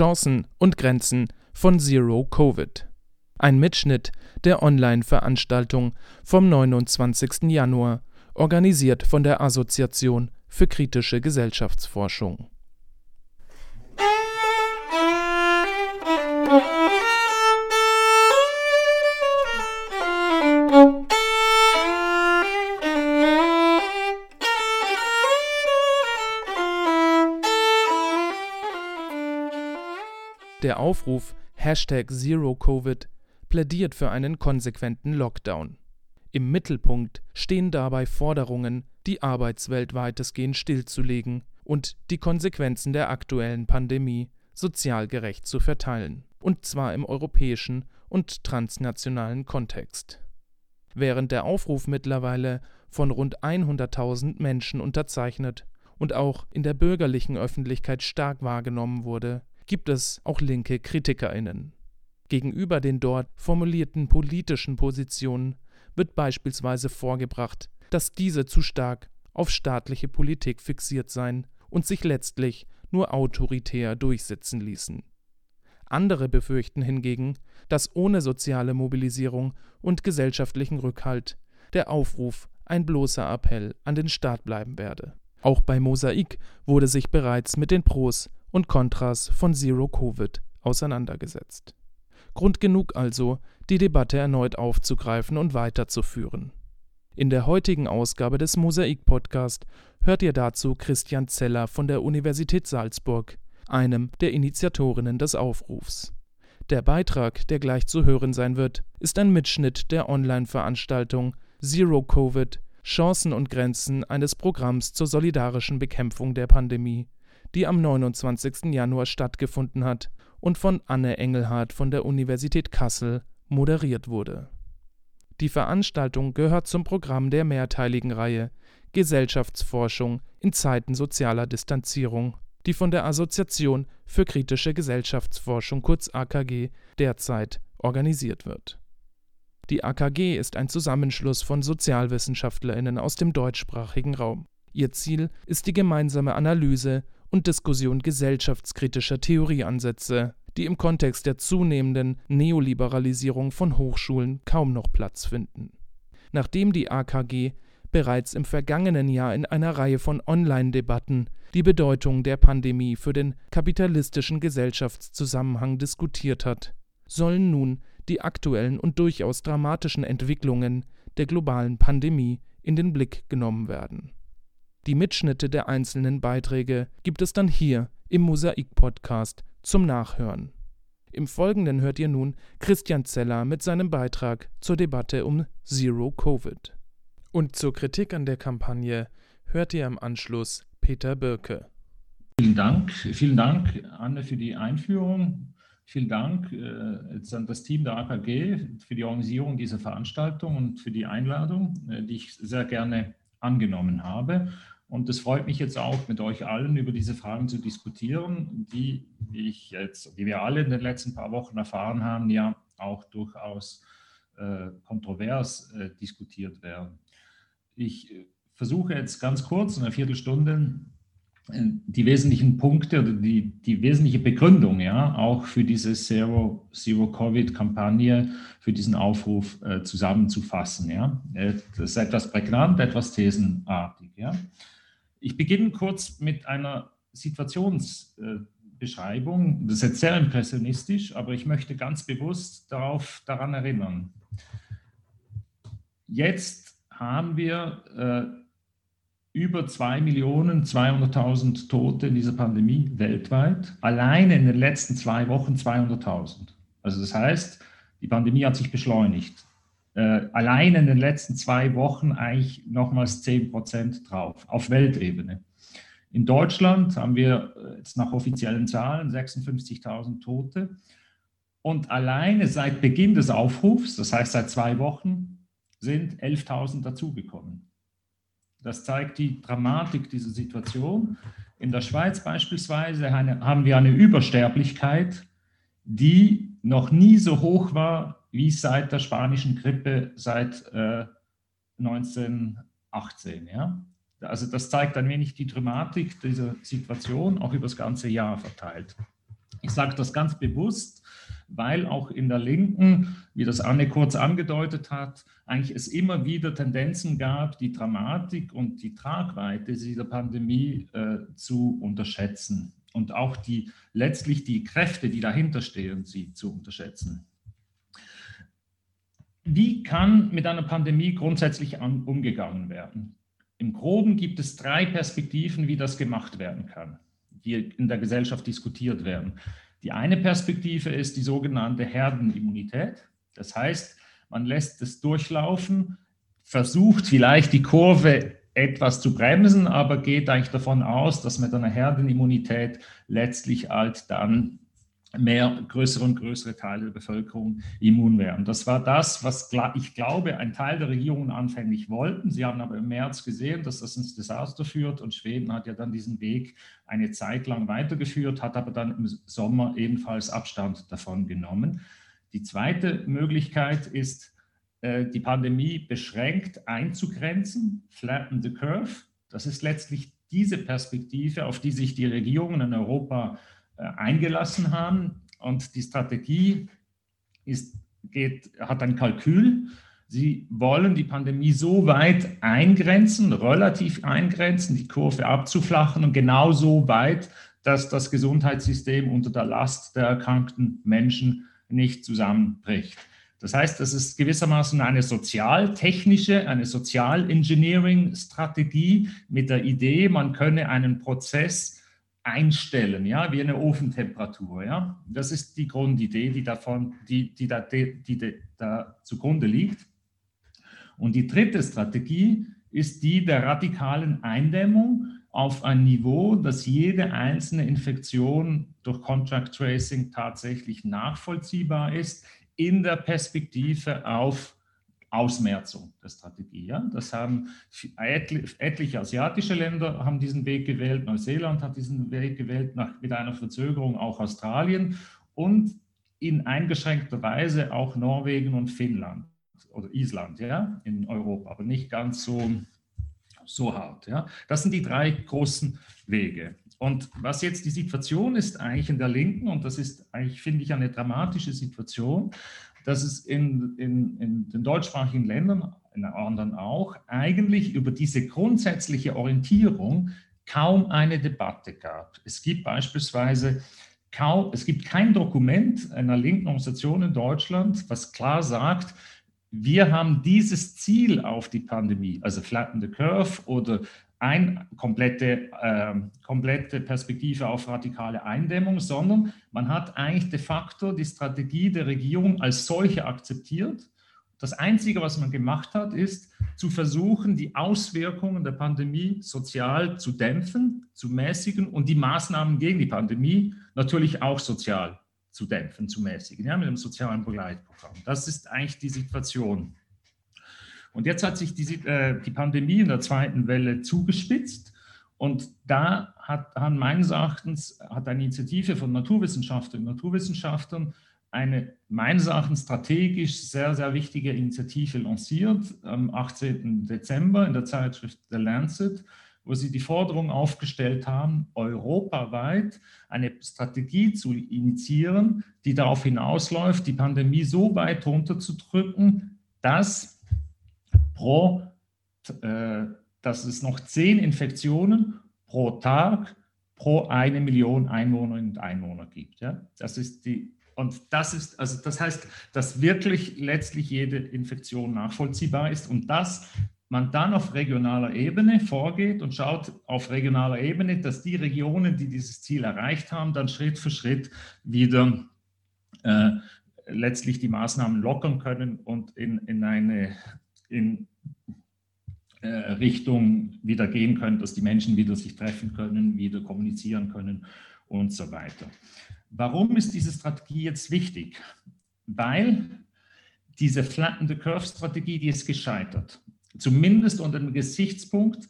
Chancen und Grenzen von Zero Covid. Ein Mitschnitt der Online-Veranstaltung vom 29. Januar, organisiert von der Assoziation für kritische Gesellschaftsforschung. Der Aufruf Hashtag #ZeroCovid plädiert für einen konsequenten Lockdown. Im Mittelpunkt stehen dabei Forderungen, die Arbeitswelt weitestgehend stillzulegen und die Konsequenzen der aktuellen Pandemie sozial gerecht zu verteilen, und zwar im europäischen und transnationalen Kontext. Während der Aufruf mittlerweile von rund 100.000 Menschen unterzeichnet und auch in der bürgerlichen Öffentlichkeit stark wahrgenommen wurde, gibt es auch linke KritikerInnen. Gegenüber den dort formulierten politischen Positionen wird beispielsweise vorgebracht, dass diese zu stark auf staatliche Politik fixiert seien und sich letztlich nur autoritär durchsetzen ließen. Andere befürchten hingegen, dass ohne soziale Mobilisierung und gesellschaftlichen Rückhalt der Aufruf ein bloßer Appell an den Staat bleiben werde. Auch bei Mosaik wurde sich bereits mit den Pros und Kontras von Zero Covid auseinandergesetzt. Grund genug also, die Debatte erneut aufzugreifen und weiterzuführen. In der heutigen Ausgabe des Mosaik Podcast hört ihr dazu Christian Zeller von der Universität Salzburg, einem der Initiatorinnen des Aufrufs. Der Beitrag, der gleich zu hören sein wird, ist ein Mitschnitt der Online-Veranstaltung Zero Covid Chancen und Grenzen eines Programms zur solidarischen Bekämpfung der Pandemie die am 29. Januar stattgefunden hat und von Anne Engelhardt von der Universität Kassel moderiert wurde. Die Veranstaltung gehört zum Programm der mehrteiligen Reihe Gesellschaftsforschung in Zeiten sozialer Distanzierung, die von der Assoziation für kritische Gesellschaftsforschung kurz AKG derzeit organisiert wird. Die AKG ist ein Zusammenschluss von Sozialwissenschaftlerinnen aus dem deutschsprachigen Raum. Ihr Ziel ist die gemeinsame Analyse und Diskussion gesellschaftskritischer Theorieansätze, die im Kontext der zunehmenden Neoliberalisierung von Hochschulen kaum noch Platz finden. Nachdem die AKG bereits im vergangenen Jahr in einer Reihe von Online-Debatten die Bedeutung der Pandemie für den kapitalistischen Gesellschaftszusammenhang diskutiert hat, sollen nun die aktuellen und durchaus dramatischen Entwicklungen der globalen Pandemie in den Blick genommen werden die Mitschnitte der einzelnen Beiträge gibt es dann hier im Mosaik-Podcast zum Nachhören. Im Folgenden hört ihr nun Christian Zeller mit seinem Beitrag zur Debatte um Zero Covid. Und zur Kritik an der Kampagne hört ihr im Anschluss Peter Birke. Vielen Dank, vielen Dank, Anne, für die Einführung. Vielen Dank äh, an das Team der AKG für die Organisierung dieser Veranstaltung und für die Einladung, äh, die ich sehr gerne angenommen habe. Und es freut mich jetzt auch, mit euch allen über diese Fragen zu diskutieren, die ich jetzt, die wir alle in den letzten paar Wochen erfahren haben, ja auch durchaus äh, kontrovers äh, diskutiert werden. Ich äh, versuche jetzt ganz kurz, in einer Viertelstunde, die wesentlichen Punkte oder die, die wesentliche Begründung, ja, auch für diese Zero, Zero Covid-Kampagne, für diesen Aufruf äh, zusammenzufassen. Ja. Äh, das ist etwas prägnant, etwas thesenartig. Ja. Ich beginne kurz mit einer Situationsbeschreibung. Das ist jetzt sehr impressionistisch, aber ich möchte ganz bewusst darauf, daran erinnern. Jetzt haben wir äh, über 2.200.000 Tote in dieser Pandemie weltweit. Alleine in den letzten zwei Wochen 200.000. Also das heißt, die Pandemie hat sich beschleunigt äh, allein in den letzten zwei Wochen eigentlich nochmals 10 Prozent drauf, auf Weltebene. In Deutschland haben wir äh, jetzt nach offiziellen Zahlen 56.000 Tote. Und alleine seit Beginn des Aufrufs, das heißt seit zwei Wochen, sind 11.000 dazugekommen. Das zeigt die Dramatik dieser Situation. In der Schweiz beispielsweise haben wir eine Übersterblichkeit, die noch nie so hoch war wie seit der spanischen Grippe seit äh, 1918. Ja? Also das zeigt ein wenig die Dramatik dieser Situation, auch über das ganze Jahr verteilt. Ich sage das ganz bewusst, weil auch in der Linken, wie das Anne kurz angedeutet hat, eigentlich es immer wieder Tendenzen gab, die Dramatik und die Tragweite dieser Pandemie äh, zu unterschätzen und auch die letztlich die Kräfte, die dahinter stehen, sie zu unterschätzen. Wie kann mit einer Pandemie grundsätzlich an, umgegangen werden? Im Groben gibt es drei Perspektiven, wie das gemacht werden kann, die in der Gesellschaft diskutiert werden. Die eine Perspektive ist die sogenannte Herdenimmunität. Das heißt, man lässt es durchlaufen, versucht vielleicht die Kurve etwas zu bremsen, aber geht eigentlich davon aus, dass mit einer Herdenimmunität letztlich halt dann mehr größere und größere Teile der Bevölkerung immun werden. Das war das, was ich glaube, ein Teil der Regierungen anfänglich wollten. Sie haben aber im März gesehen, dass das ins Desaster führt und Schweden hat ja dann diesen Weg eine Zeit lang weitergeführt, hat aber dann im Sommer ebenfalls Abstand davon genommen. Die zweite Möglichkeit ist, äh, die Pandemie beschränkt einzugrenzen, flatten the curve. Das ist letztlich diese Perspektive, auf die sich die Regierungen in Europa eingelassen haben. Und die Strategie ist, geht, hat ein Kalkül. Sie wollen die Pandemie so weit eingrenzen, relativ eingrenzen, die Kurve abzuflachen und genau so weit, dass das Gesundheitssystem unter der Last der erkrankten Menschen nicht zusammenbricht. Das heißt, das ist gewissermaßen eine sozialtechnische, eine Sozialengineering-Strategie mit der Idee, man könne einen Prozess einstellen, ja, wie eine Ofentemperatur, ja. Das ist die Grundidee, die davon, die, die, da, die, die da zugrunde liegt. Und die dritte Strategie ist die der radikalen Eindämmung auf ein Niveau, dass jede einzelne Infektion durch Contract Tracing tatsächlich nachvollziehbar ist, in der Perspektive auf Ausmerzung der Strategie. Ja? Das haben etliche asiatische Länder haben diesen Weg gewählt, Neuseeland hat diesen Weg gewählt, nach, mit einer Verzögerung auch Australien und in eingeschränkter Weise auch Norwegen und Finnland oder Island ja, in Europa, aber nicht ganz so, so hart. Ja. Das sind die drei großen Wege. Und was jetzt die Situation ist eigentlich in der Linken, und das ist eigentlich, finde ich, eine dramatische Situation, dass es in, in, in den deutschsprachigen Ländern, in anderen auch, eigentlich über diese grundsätzliche Orientierung kaum eine Debatte gab. Es gibt beispielsweise kaum, es gibt kein Dokument einer linken Organisation in Deutschland, was klar sagt, wir haben dieses Ziel auf die Pandemie, also Flatten the Curve oder eine komplette, äh, komplette Perspektive auf radikale Eindämmung, sondern man hat eigentlich de facto die Strategie der Regierung als solche akzeptiert. Das Einzige, was man gemacht hat, ist zu versuchen, die Auswirkungen der Pandemie sozial zu dämpfen, zu mäßigen und die Maßnahmen gegen die Pandemie natürlich auch sozial zu dämpfen, zu mäßigen, ja, mit einem sozialen Begleitprogramm. Das ist eigentlich die Situation. Und jetzt hat sich die, äh, die Pandemie in der zweiten Welle zugespitzt. Und da hat, hat meines Erachtens hat eine Initiative von Naturwissenschaftlern und Naturwissenschaftlern eine meines Erachtens strategisch sehr, sehr wichtige Initiative lanciert am 18. Dezember in der Zeitschrift The Lancet, wo sie die Forderung aufgestellt haben, europaweit eine Strategie zu initiieren, die darauf hinausläuft, die Pandemie so weit runterzudrücken, dass pro, äh, dass es noch zehn Infektionen pro Tag pro eine Million Einwohnerinnen und Einwohner gibt. Ja? Das ist die, und das ist, also das heißt, dass wirklich letztlich jede Infektion nachvollziehbar ist und dass man dann auf regionaler Ebene vorgeht und schaut auf regionaler Ebene, dass die Regionen, die dieses Ziel erreicht haben, dann Schritt für Schritt wieder äh, letztlich die Maßnahmen lockern können und in, in eine in äh, Richtung wieder gehen können, dass die Menschen wieder sich treffen können, wieder kommunizieren können und so weiter. Warum ist diese Strategie jetzt wichtig? Weil diese Flatten the Curve Strategie, die ist gescheitert. Zumindest unter dem Gesichtspunkt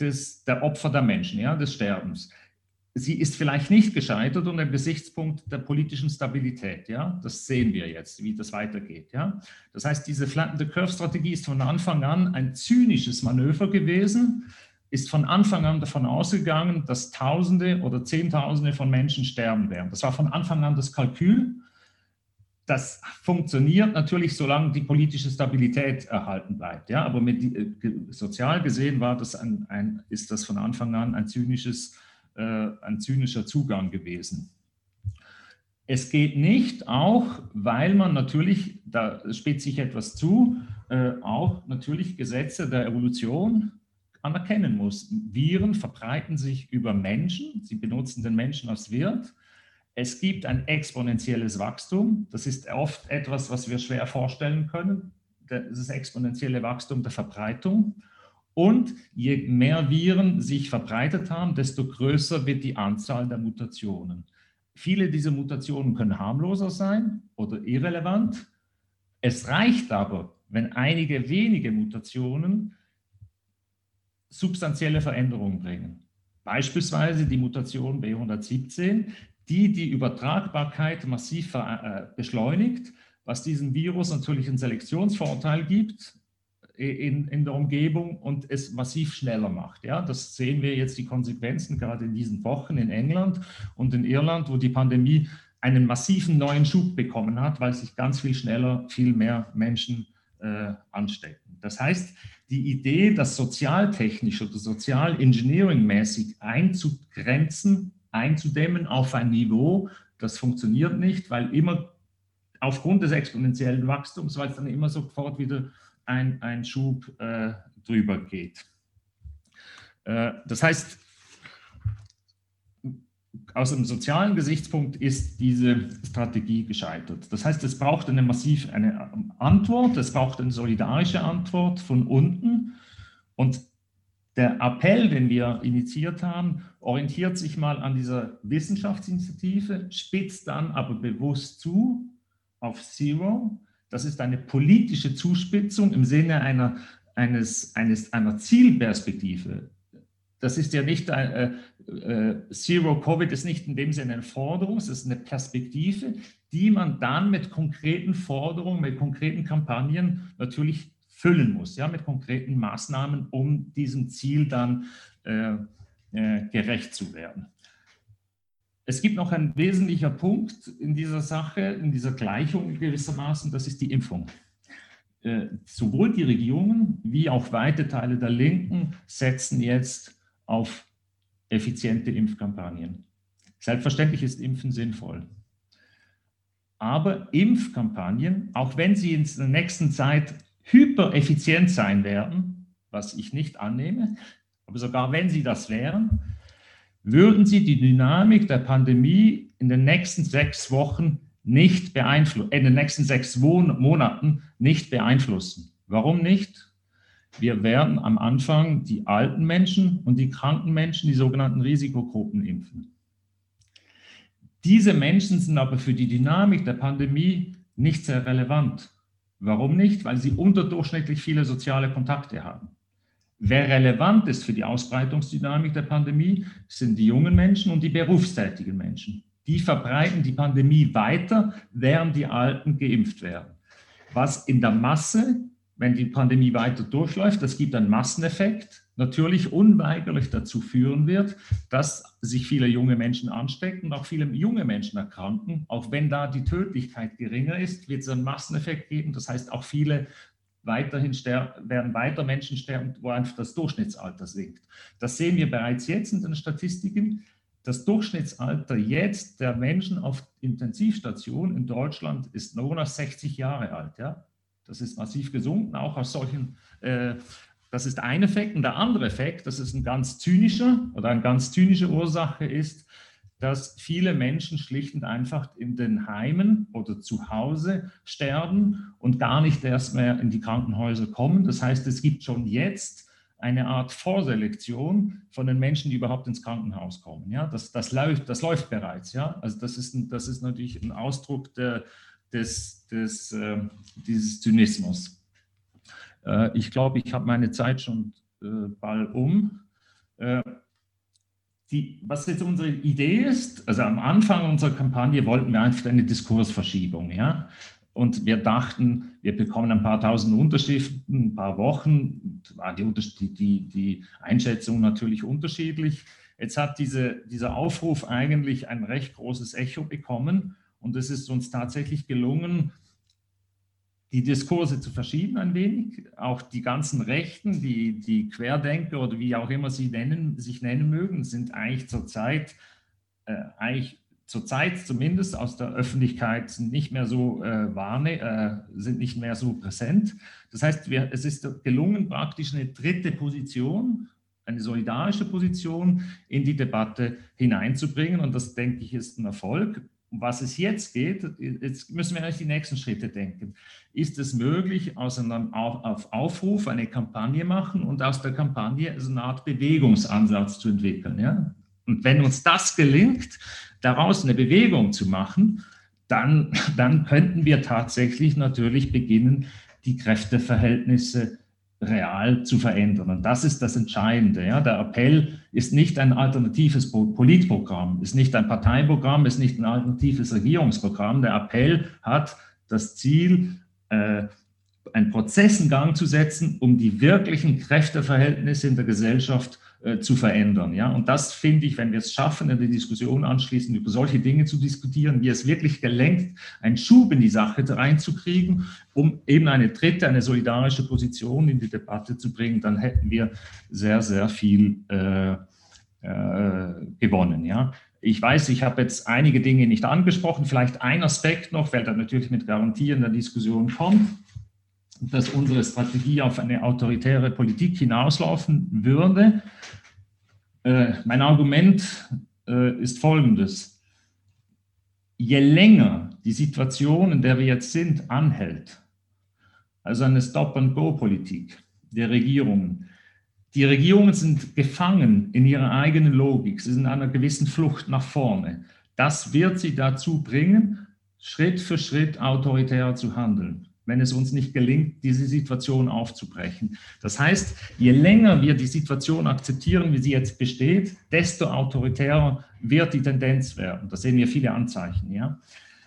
des, der Opfer der Menschen, ja, des Sterbens sie ist vielleicht nicht gescheitert unter dem Gesichtspunkt der politischen Stabilität. Ja? Das sehen wir jetzt, wie das weitergeht. Ja? Das heißt, diese Flatten the Curve Strategie ist von Anfang an ein zynisches Manöver gewesen, ist von Anfang an davon ausgegangen, dass Tausende oder Zehntausende von Menschen sterben werden. Das war von Anfang an das Kalkül. Das funktioniert natürlich, solange die politische Stabilität erhalten bleibt. Ja, aber mit, äh, sozial gesehen war das ein, ein, ist das von Anfang an ein, zynisches, äh, ein zynischer Zugang gewesen. Es geht nicht, auch weil man natürlich, da spitzt sich etwas zu, äh, auch natürlich Gesetze der Evolution anerkennen muss. Viren verbreiten sich über Menschen, sie benutzen den Menschen als Wirt. Es gibt ein exponentielles Wachstum. Das ist oft etwas, was wir schwer vorstellen können, das exponentielle Wachstum der Verbreitung. Und je mehr Viren sich verbreitet haben, desto größer wird die Anzahl der Mutationen. Viele dieser Mutationen können harmloser sein oder irrelevant. Es reicht aber, wenn einige wenige Mutationen substanzielle Veränderungen bringen. Beispielsweise die Mutation B117, die die Übertragbarkeit massiv äh, beschleunigt, was diesem Virus natürlich einen Selektionsvorteil gibt in, in der Umgebung und es massiv schneller macht. Ja, das sehen wir jetzt die Konsequenzen gerade in diesen Wochen in England und in Irland, wo die Pandemie einen massiven neuen Schub bekommen hat, weil sich ganz viel schneller viel mehr Menschen äh, anstecken. Das heißt, die Idee, das sozialtechnisch oder sozial-engineering-mäßig einzugrenzen, einzudämmen auf ein Niveau, das funktioniert nicht, weil immer aufgrund des exponentiellen Wachstums, weil es dann immer sofort wieder ein, ein Schub äh, drüber geht. Äh, das heißt, aus einem sozialen Gesichtspunkt ist diese Strategie gescheitert. Das heißt, es braucht eine massive eine Antwort, es braucht eine solidarische Antwort von unten. Und der Appell, den wir initiiert haben, orientiert sich mal an dieser Wissenschaftsinitiative, spitzt dann aber bewusst zu auf Zero. Das ist eine politische Zuspitzung im Sinne einer, eines, eines, einer Zielperspektive. Das ist ja nicht äh, äh, Zero Covid ist nicht in dem Sinne eine Forderung, es ist eine Perspektive, die man dann mit konkreten Forderungen, mit konkreten Kampagnen natürlich füllen muss, ja, mit konkreten Maßnahmen, um diesem Ziel dann äh, äh, gerecht zu werden. Es gibt noch ein wesentlicher Punkt in dieser Sache, in dieser Gleichung gewissermaßen, das ist die Impfung. Äh, sowohl die Regierungen wie auch weite Teile der Linken setzen jetzt auf effiziente Impfkampagnen. Selbstverständlich ist Impfen sinnvoll. Aber Impfkampagnen, auch wenn sie in der nächsten Zeit hypereffizient sein werden, was ich nicht annehme, aber sogar wenn sie das wären, würden sie die Dynamik der Pandemie in den nächsten sechs Wochen nicht beeinflussen, in den nächsten sechs Monaten nicht beeinflussen. Warum nicht? wir werden am Anfang die alten Menschen und die kranken Menschen, die sogenannten Risikogruppen impfen. Diese Menschen sind aber für die Dynamik der Pandemie nicht sehr relevant. Warum nicht? Weil sie unterdurchschnittlich viele soziale Kontakte haben. Wer relevant ist für die Ausbreitungsdynamik der Pandemie, sind die jungen Menschen und die berufstätigen Menschen. Die verbreiten die Pandemie weiter, während die Alten geimpft werden. Was in der Masse wenn die Pandemie weiter durchläuft, das gibt einen Masseneffekt, natürlich unweigerlich dazu führen wird, dass sich viele junge Menschen anstecken und auch viele junge Menschen erkranken. Auch wenn da die Tödlichkeit geringer ist, wird es einen Masseneffekt geben. Das heißt, auch viele weiterhin werden weiter Menschen sterben, wo einfach das Durchschnittsalter sinkt. Das sehen wir bereits jetzt in den Statistiken. Das Durchschnittsalter jetzt der Menschen auf Intensivstationen in Deutschland ist nur noch 60 Jahre alt. Ja? Das ist massiv gesunken, auch aus solchen, äh, das ist ein Effekt. Und der andere Effekt, das ist ein ganz zynischer oder eine ganz zynische Ursache ist, dass viele Menschen schlicht und einfach in den Heimen oder zu Hause sterben und gar nicht erst mehr in die Krankenhäuser kommen. Das heißt, es gibt schon jetzt eine Art Vorselektion von den Menschen, die überhaupt ins Krankenhaus kommen. Ja, das, das, läuft, das läuft bereits. Ja, also das ist, ein, das ist natürlich ein Ausdruck der, des, des, äh, dieses Zynismus. Äh, ich glaube, ich habe meine Zeit schon äh, bald um. Die, was jetzt unsere Idee ist, also am Anfang unserer Kampagne wollten wir einfach eine Diskursverschiebung. Ja? Und wir dachten, wir bekommen ein paar tausend Unterschriften, ein paar Wochen, war die, die, die Einschätzung natürlich unterschiedlich. Jetzt hat diese, dieser Aufruf eigentlich ein recht großes Echo bekommen und es ist uns tatsächlich gelungen, die Diskurse zu verschieben ein wenig. Auch die ganzen Rechten, die, die Querdenker oder wie auch immer sie nennen, sich nennen mögen, sind eigentlich zurzeit äh, eigentlich zurzeit zumindest aus der Öffentlichkeit nicht mehr so äh, warne, äh, sind nicht mehr so präsent. Das heißt, wir, es ist gelungen, praktisch eine dritte Position, eine solidarische Position in die Debatte hineinzubringen. Und das, denke ich, ist ein Erfolg. Um was es jetzt geht, jetzt müssen wir eigentlich die nächsten Schritte denken. Ist es möglich, aus einem Aufruf eine Kampagne machen und aus der Kampagne so eine Art Bewegungsansatz zu entwickeln? Ja? Und wenn uns das gelingt, daraus eine Bewegung zu machen, dann, dann könnten wir tatsächlich natürlich beginnen, die Kräfteverhältnisse real zu verändern. Und das ist das Entscheidende. Ja. Der Appell ist nicht ein alternatives Politprogramm, ist nicht ein Parteiprogramm, ist nicht ein alternatives Regierungsprogramm. Der Appell hat das Ziel, äh, einen Prozess in Gang zu setzen, um die wirklichen Kräfteverhältnisse in der Gesellschaft äh, zu verändern. Ja? Und das finde ich, wenn wir es schaffen, in der Diskussion anschließend über solche Dinge zu diskutieren, wie es wirklich gelenkt, einen Schub in die Sache reinzukriegen, um eben eine dritte, eine solidarische Position in die Debatte zu bringen, dann hätten wir sehr, sehr viel äh, äh, gewonnen. Ja? Ich weiß, ich habe jetzt einige Dinge nicht angesprochen, vielleicht ein Aspekt noch, weil da natürlich mit Garantie in der Diskussion kommt dass unsere Strategie auf eine autoritäre Politik hinauslaufen würde. Äh, mein Argument äh, ist folgendes. Je länger die Situation, in der wir jetzt sind, anhält, also eine Stop-and-Go-Politik der Regierungen, die Regierungen sind gefangen in ihrer eigenen Logik, sie sind in einer gewissen Flucht nach vorne. Das wird sie dazu bringen, Schritt für Schritt autoritärer zu handeln wenn es uns nicht gelingt, diese Situation aufzubrechen. Das heißt, je länger wir die Situation akzeptieren, wie sie jetzt besteht, desto autoritärer wird die Tendenz werden. Da sehen wir viele Anzeichen. Ja?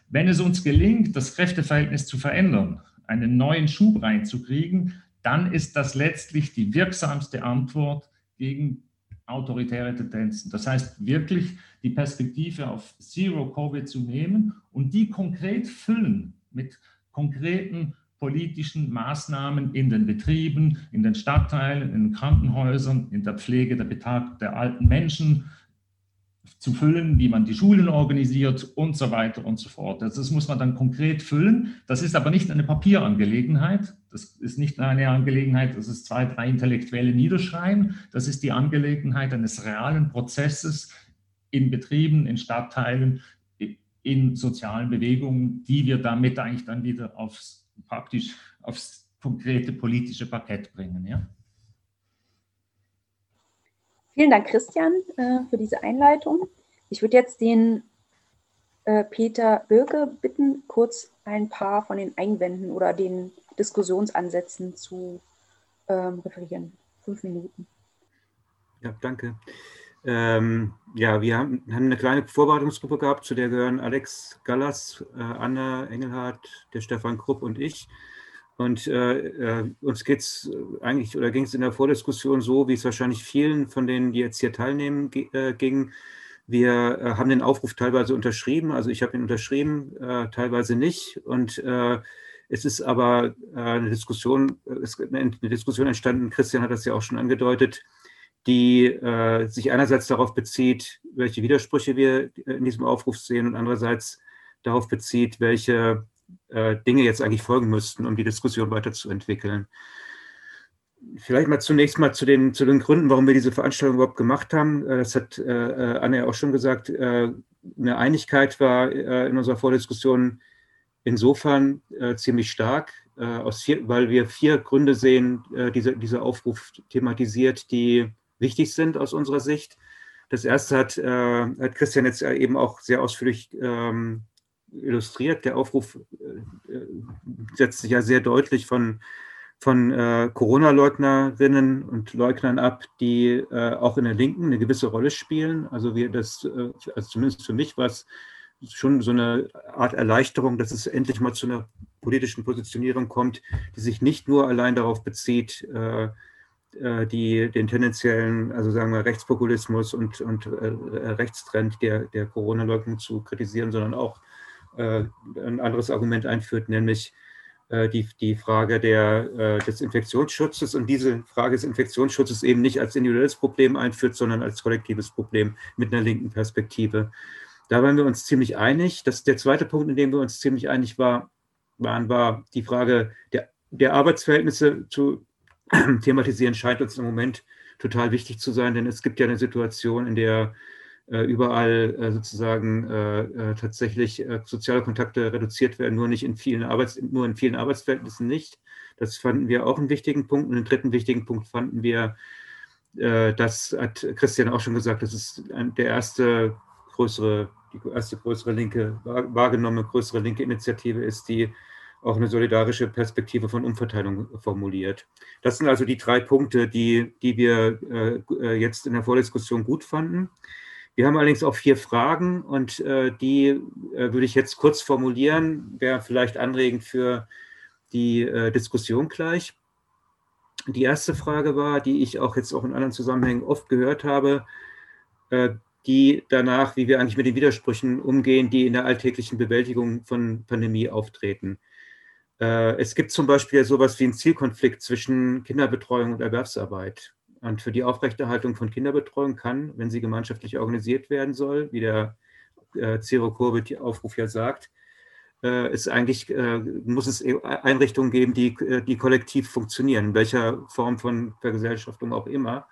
Wenn es uns gelingt, das Kräfteverhältnis zu verändern, einen neuen Schub reinzukriegen, dann ist das letztlich die wirksamste Antwort gegen autoritäre Tendenzen. Das heißt, wirklich die Perspektive auf Zero Covid zu nehmen und die konkret füllen mit konkreten politischen Maßnahmen in den Betrieben, in den Stadtteilen, in den Krankenhäusern, in der Pflege der, Betag der alten Menschen zu füllen, wie man die Schulen organisiert und so weiter und so fort. Also das muss man dann konkret füllen. Das ist aber nicht eine Papierangelegenheit. Das ist nicht eine Angelegenheit, dass es zwei, drei Intellektuelle niederschreien. Das ist die Angelegenheit eines realen Prozesses in Betrieben, in Stadtteilen, in sozialen Bewegungen, die wir damit eigentlich dann wieder aufs praktisch aufs konkrete politische Parkett bringen. Ja? Vielen Dank, Christian, äh, für diese Einleitung. Ich würde jetzt den äh, Peter Birke bitten, kurz ein paar von den Einwänden oder den Diskussionsansätzen zu ähm, referieren. Fünf Minuten. Ja, danke. Ähm, ja, wir haben, haben, eine kleine Vorbereitungsgruppe gehabt, zu der gehören Alex Gallas, äh, Anna Engelhardt, der Stefan Krupp und ich. Und äh, äh, uns geht es eigentlich, oder ging es in der Vordiskussion so, wie es wahrscheinlich vielen von denen, die jetzt hier teilnehmen, äh, ging. Wir äh, haben den Aufruf teilweise unterschrieben, also ich habe ihn unterschrieben, äh, teilweise nicht. Und es ist aber eine Diskussion, eine Diskussion entstanden, Christian hat das ja auch schon angedeutet, die äh, sich einerseits darauf bezieht, welche Widersprüche wir in diesem Aufruf sehen und andererseits darauf bezieht, welche äh, Dinge jetzt eigentlich folgen müssten, um die Diskussion weiterzuentwickeln. Vielleicht mal zunächst mal zu den, zu den Gründen, warum wir diese Veranstaltung überhaupt gemacht haben. Äh, das hat äh, äh, Anne ja auch schon gesagt. Äh, eine Einigkeit war in unserer Vordiskussion insofern ziemlich stark, vier, weil wir vier Gründe sehen, diese, dieser Aufruf thematisiert, die wichtig sind aus unserer Sicht. Das erste hat, äh, hat Christian jetzt eben auch sehr ausführlich ähm, illustriert. Der Aufruf äh, setzt sich ja sehr deutlich von, von äh, Corona-Leugnerinnen und Leugnern ab, die äh, auch in der Linken eine gewisse Rolle spielen. Also wir das, äh, also zumindest für mich war es schon so eine Art Erleichterung, dass es endlich mal zu einer politischen Positionierung kommt, die sich nicht nur allein darauf bezieht, äh, äh, die den tendenziellen, also sagen wir Rechtspopulismus und, und äh, Rechtstrend der, der Corona-Leugnung zu kritisieren, sondern auch äh, ein anderes Argument einführt, nämlich äh, die, die Frage der, äh, des Infektionsschutzes und diese Frage des Infektionsschutzes eben nicht als individuelles Problem einführt, sondern als kollektives Problem mit einer linken Perspektive. Da waren wir uns ziemlich einig. Das, der zweite Punkt, in dem wir uns ziemlich einig war, waren, war die Frage der, der Arbeitsverhältnisse zu thematisieren, scheint uns im Moment total wichtig zu sein, denn es gibt ja eine Situation, in der äh, überall äh, sozusagen äh, tatsächlich soziale Kontakte reduziert werden, nur nicht in vielen Arbeits nur in vielen Arbeitsverhältnissen nicht. Das fanden wir auch einen wichtigen Punkt. Und den dritten wichtigen Punkt fanden wir, das hat Christian auch schon gesagt, das ist der erste größere, die erste größere linke, wahrgenommene größere linke Initiative ist, die auch eine solidarische Perspektive von Umverteilung formuliert. Das sind also die drei Punkte, die, die wir äh, äh, jetzt in der Vordiskussion gut fanden. Wir haben allerdings auch vier Fragen und äh, die äh, würde ich jetzt kurz formulieren, wäre vielleicht anregend für die äh, Diskussion gleich. Die erste Frage war, die ich auch jetzt auch in anderen Zusammenhängen oft gehört habe, äh, die danach, wie wir eigentlich mit den Widersprüchen umgehen, die in der alltäglichen Bewältigung von Pandemie auftreten. Äh, es gibt zum Beispiel sowas wie einen Zielkonflikt zwischen Kinderbetreuung und Erwerbsarbeit. Und für die Aufrechterhaltung von Kinderbetreuung kann, wenn sie gemeinschaftlich organisiert werden soll, wie der äh, Zero Corbett-Aufruf ja sagt, äh, ist eigentlich, äh, muss es e-, Einrichtungen geben, die, äh, die kollektiv funktionieren, in welcher Form von Vergesellschaftung auch immer.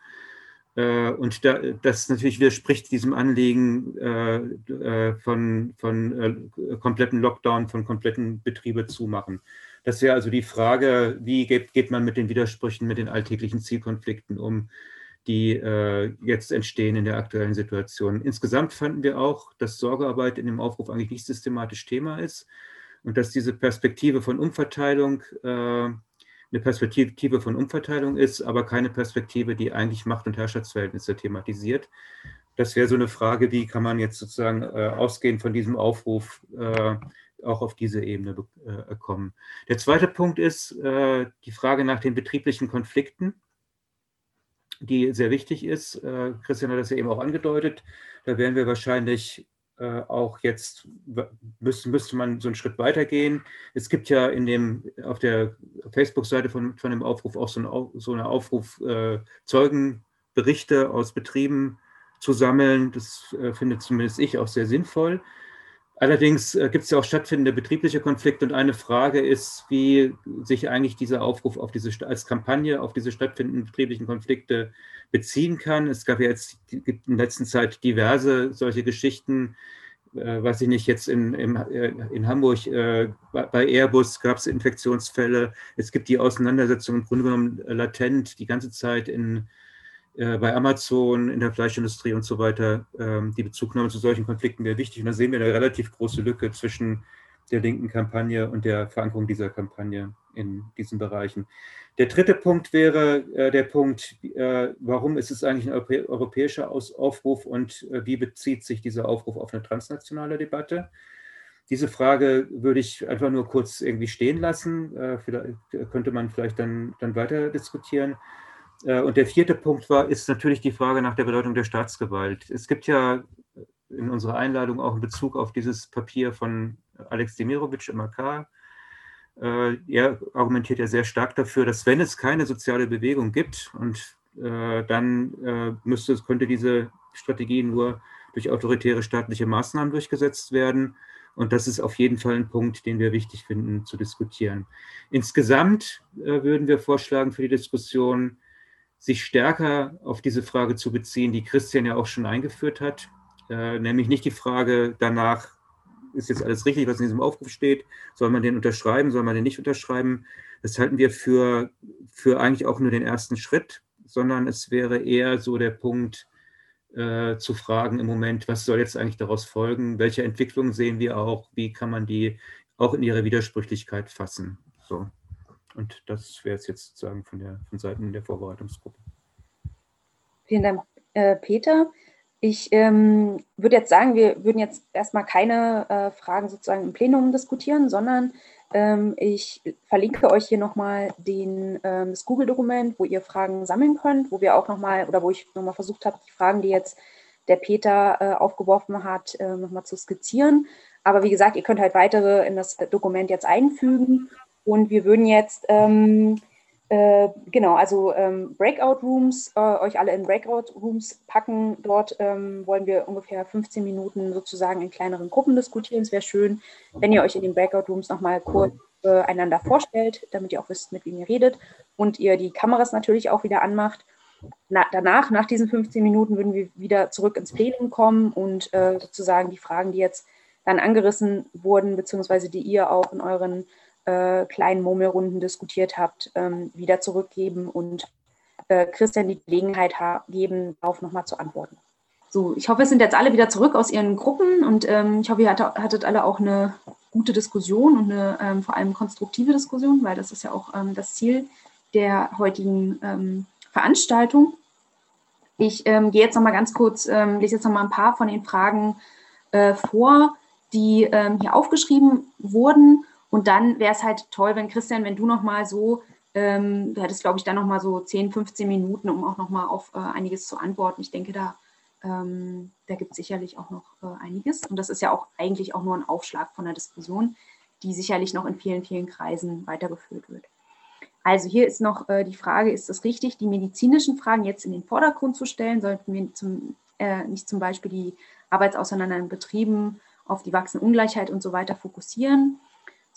Äh, und da, das natürlich widerspricht diesem Anliegen äh, äh, von, von kompletten Lockdown, von kompletten Betriebe zumachen. Das wäre also die Frage, wie geht, geht, man mit den Widersprüchen, mit den alltäglichen Zielkonflikten um, die äh, jetzt entstehen in der aktuellen Situation. Insgesamt fanden wir auch, dass Sorgearbeit in dem Aufruf eigentlich nicht systematisch Thema ist und dass diese Perspektive von Umverteilung äh, eine Perspektive von Umverteilung ist, aber keine Perspektive, die eigentlich Macht- und Herrschaftsverhältnisse thematisiert. Das wäre so eine Frage, wie kann man jetzt sozusagen äh, ausgehend von diesem Aufruf äh, auch auf diese Ebene äh, kommen. Der zweite Punkt ist äh, die Frage nach den betrieblichen Konflikten, die sehr wichtig ist. Äh, Christian hat das ja eben auch angedeutet. Da werden wir wahrscheinlich äh, auch jetzt müsste, müsste man so einen Schritt weitergehen. Es gibt ja in dem, auf der Facebook-Seite von, von dem Aufruf auch so, ein, so eine Aufruf, äh, Zeugenberichte aus Betrieben zu sammeln. Das äh, findet zumindest ich auch sehr sinnvoll. Allerdings äh, gibt es ja auch stattfindende betriebliche Konflikte und eine Frage ist, wie sich eigentlich dieser Aufruf auf diese, als Kampagne auf diese stattfindenden betrieblichen Konflikte beziehen kann. Es gab ja jetzt in der letzten Zeit diverse solche Geschichten, äh, weiß ich nicht, jetzt in, in, äh, in Hamburg äh, bei Airbus gab es Infektionsfälle. Es gibt die Auseinandersetzung im Grunde genommen latent die ganze Zeit in, bei Amazon, in der Fleischindustrie und so weiter. Ähm, die Bezugnahme zu solchen Konflikten wäre wichtig. Und da sehen wir eine relativ große Lücke zwischen der linken Kampagne und der Verankerung dieser Kampagne in diesen Bereichen. Der dritte Punkt wäre äh, der Punkt, äh, warum ist es eigentlich ein europäischer Aufruf und äh, wie bezieht sich dieser Aufruf auf eine transnationale Debatte? Diese Frage würde ich einfach nur kurz irgendwie stehen lassen. Äh, vielleicht könnte man vielleicht dann, dann weiter diskutieren. Äh, und der vierte Punkt war, ist natürlich die Frage nach der Bedeutung der Staatsgewalt. Es gibt ja in unserer Einladung auch in Bezug auf dieses Papier von Alex Demirovic, MAK, äh, er argumentiert ja sehr stark dafür, dass wenn es keine soziale Bewegung gibt und äh, dann müsste, könnte diese Strategie nur durch autoritäre staatliche Maßnahmen durchgesetzt werden. Und das ist auf jeden Fall ein Punkt, den wir wichtig finden zu diskutieren. Insgesamt würden wir vorschlagen für die Diskussion, sich stärker auf diese Frage zu beziehen, die Christian ja auch schon eingeführt hat, äh, nämlich nicht die Frage danach, ist jetzt alles richtig, was in diesem Aufruf steht? Soll man den unterschreiben? Soll man den nicht unterschreiben? Das halten wir für, für eigentlich auch nur den ersten Schritt, sondern es wäre eher so der Punkt, äh, zu fragen im Moment, was soll jetzt eigentlich daraus folgen? Welche Entwicklungen sehen wir auch? Wie kann man die auch in ihrer Widersprüchlichkeit fassen? So. Und das wäre es jetzt sozusagen von, der, von Seiten der Vorbereitungsgruppe. Vielen Dank, äh, Peter. Ich ähm, würde jetzt sagen, wir würden jetzt erstmal keine äh, Fragen sozusagen im Plenum diskutieren, sondern ähm, ich verlinke euch hier nochmal ähm, das Google-Dokument, wo ihr Fragen sammeln könnt, wo wir auch nochmal oder wo ich nochmal versucht habe, die Fragen, die jetzt der Peter äh, aufgeworfen hat, äh, nochmal zu skizzieren. Aber wie gesagt, ihr könnt halt weitere in das Dokument jetzt einfügen und wir würden jetzt ähm, äh, genau, also ähm, Breakout Rooms, äh, euch alle in Breakout Rooms packen. Dort ähm, wollen wir ungefähr 15 Minuten sozusagen in kleineren Gruppen diskutieren. Es wäre schön, wenn ihr euch in den Breakout Rooms nochmal kurz äh, einander vorstellt, damit ihr auch wisst, mit wem ihr redet und ihr die Kameras natürlich auch wieder anmacht. Na, danach, nach diesen 15 Minuten, würden wir wieder zurück ins Plenum kommen und äh, sozusagen die Fragen, die jetzt dann angerissen wurden, beziehungsweise die ihr auch in euren äh, kleinen Murmelrunden diskutiert habt, ähm, wieder zurückgeben und äh, Christian die Gelegenheit geben, darauf nochmal zu antworten. So, ich hoffe, es sind jetzt alle wieder zurück aus ihren Gruppen und ähm, ich hoffe, ihr hattet, hattet, alle auch eine gute Diskussion und eine ähm, vor allem konstruktive Diskussion, weil das ist ja auch ähm, das Ziel der heutigen ähm, Veranstaltung. Ich ähm, gehe jetzt nochmal ganz kurz, lese jetzt nochmal ein paar von den Fragen äh, vor, die hier aufgeschrieben wurden und dann wäre es halt toll, wenn Christian, wenn du nochmal so, ähm, du hättest, glaube ich, dann nochmal so 10, 15 Minuten, um auch nochmal auf äh, einiges zu antworten. Ich denke, da, ähm, da gibt es sicherlich auch noch äh, einiges. Und das ist ja auch eigentlich auch nur ein Aufschlag von der Diskussion, die sicherlich noch in vielen, vielen Kreisen weitergeführt wird. Also hier ist noch äh, die Frage, ist es richtig, die medizinischen Fragen jetzt in den Vordergrund zu stellen? Sollten wir zum, äh, nicht zum Beispiel die Arbeitsauseinandersetzungen in Betrieben auf die wachsende Ungleichheit und so weiter fokussieren?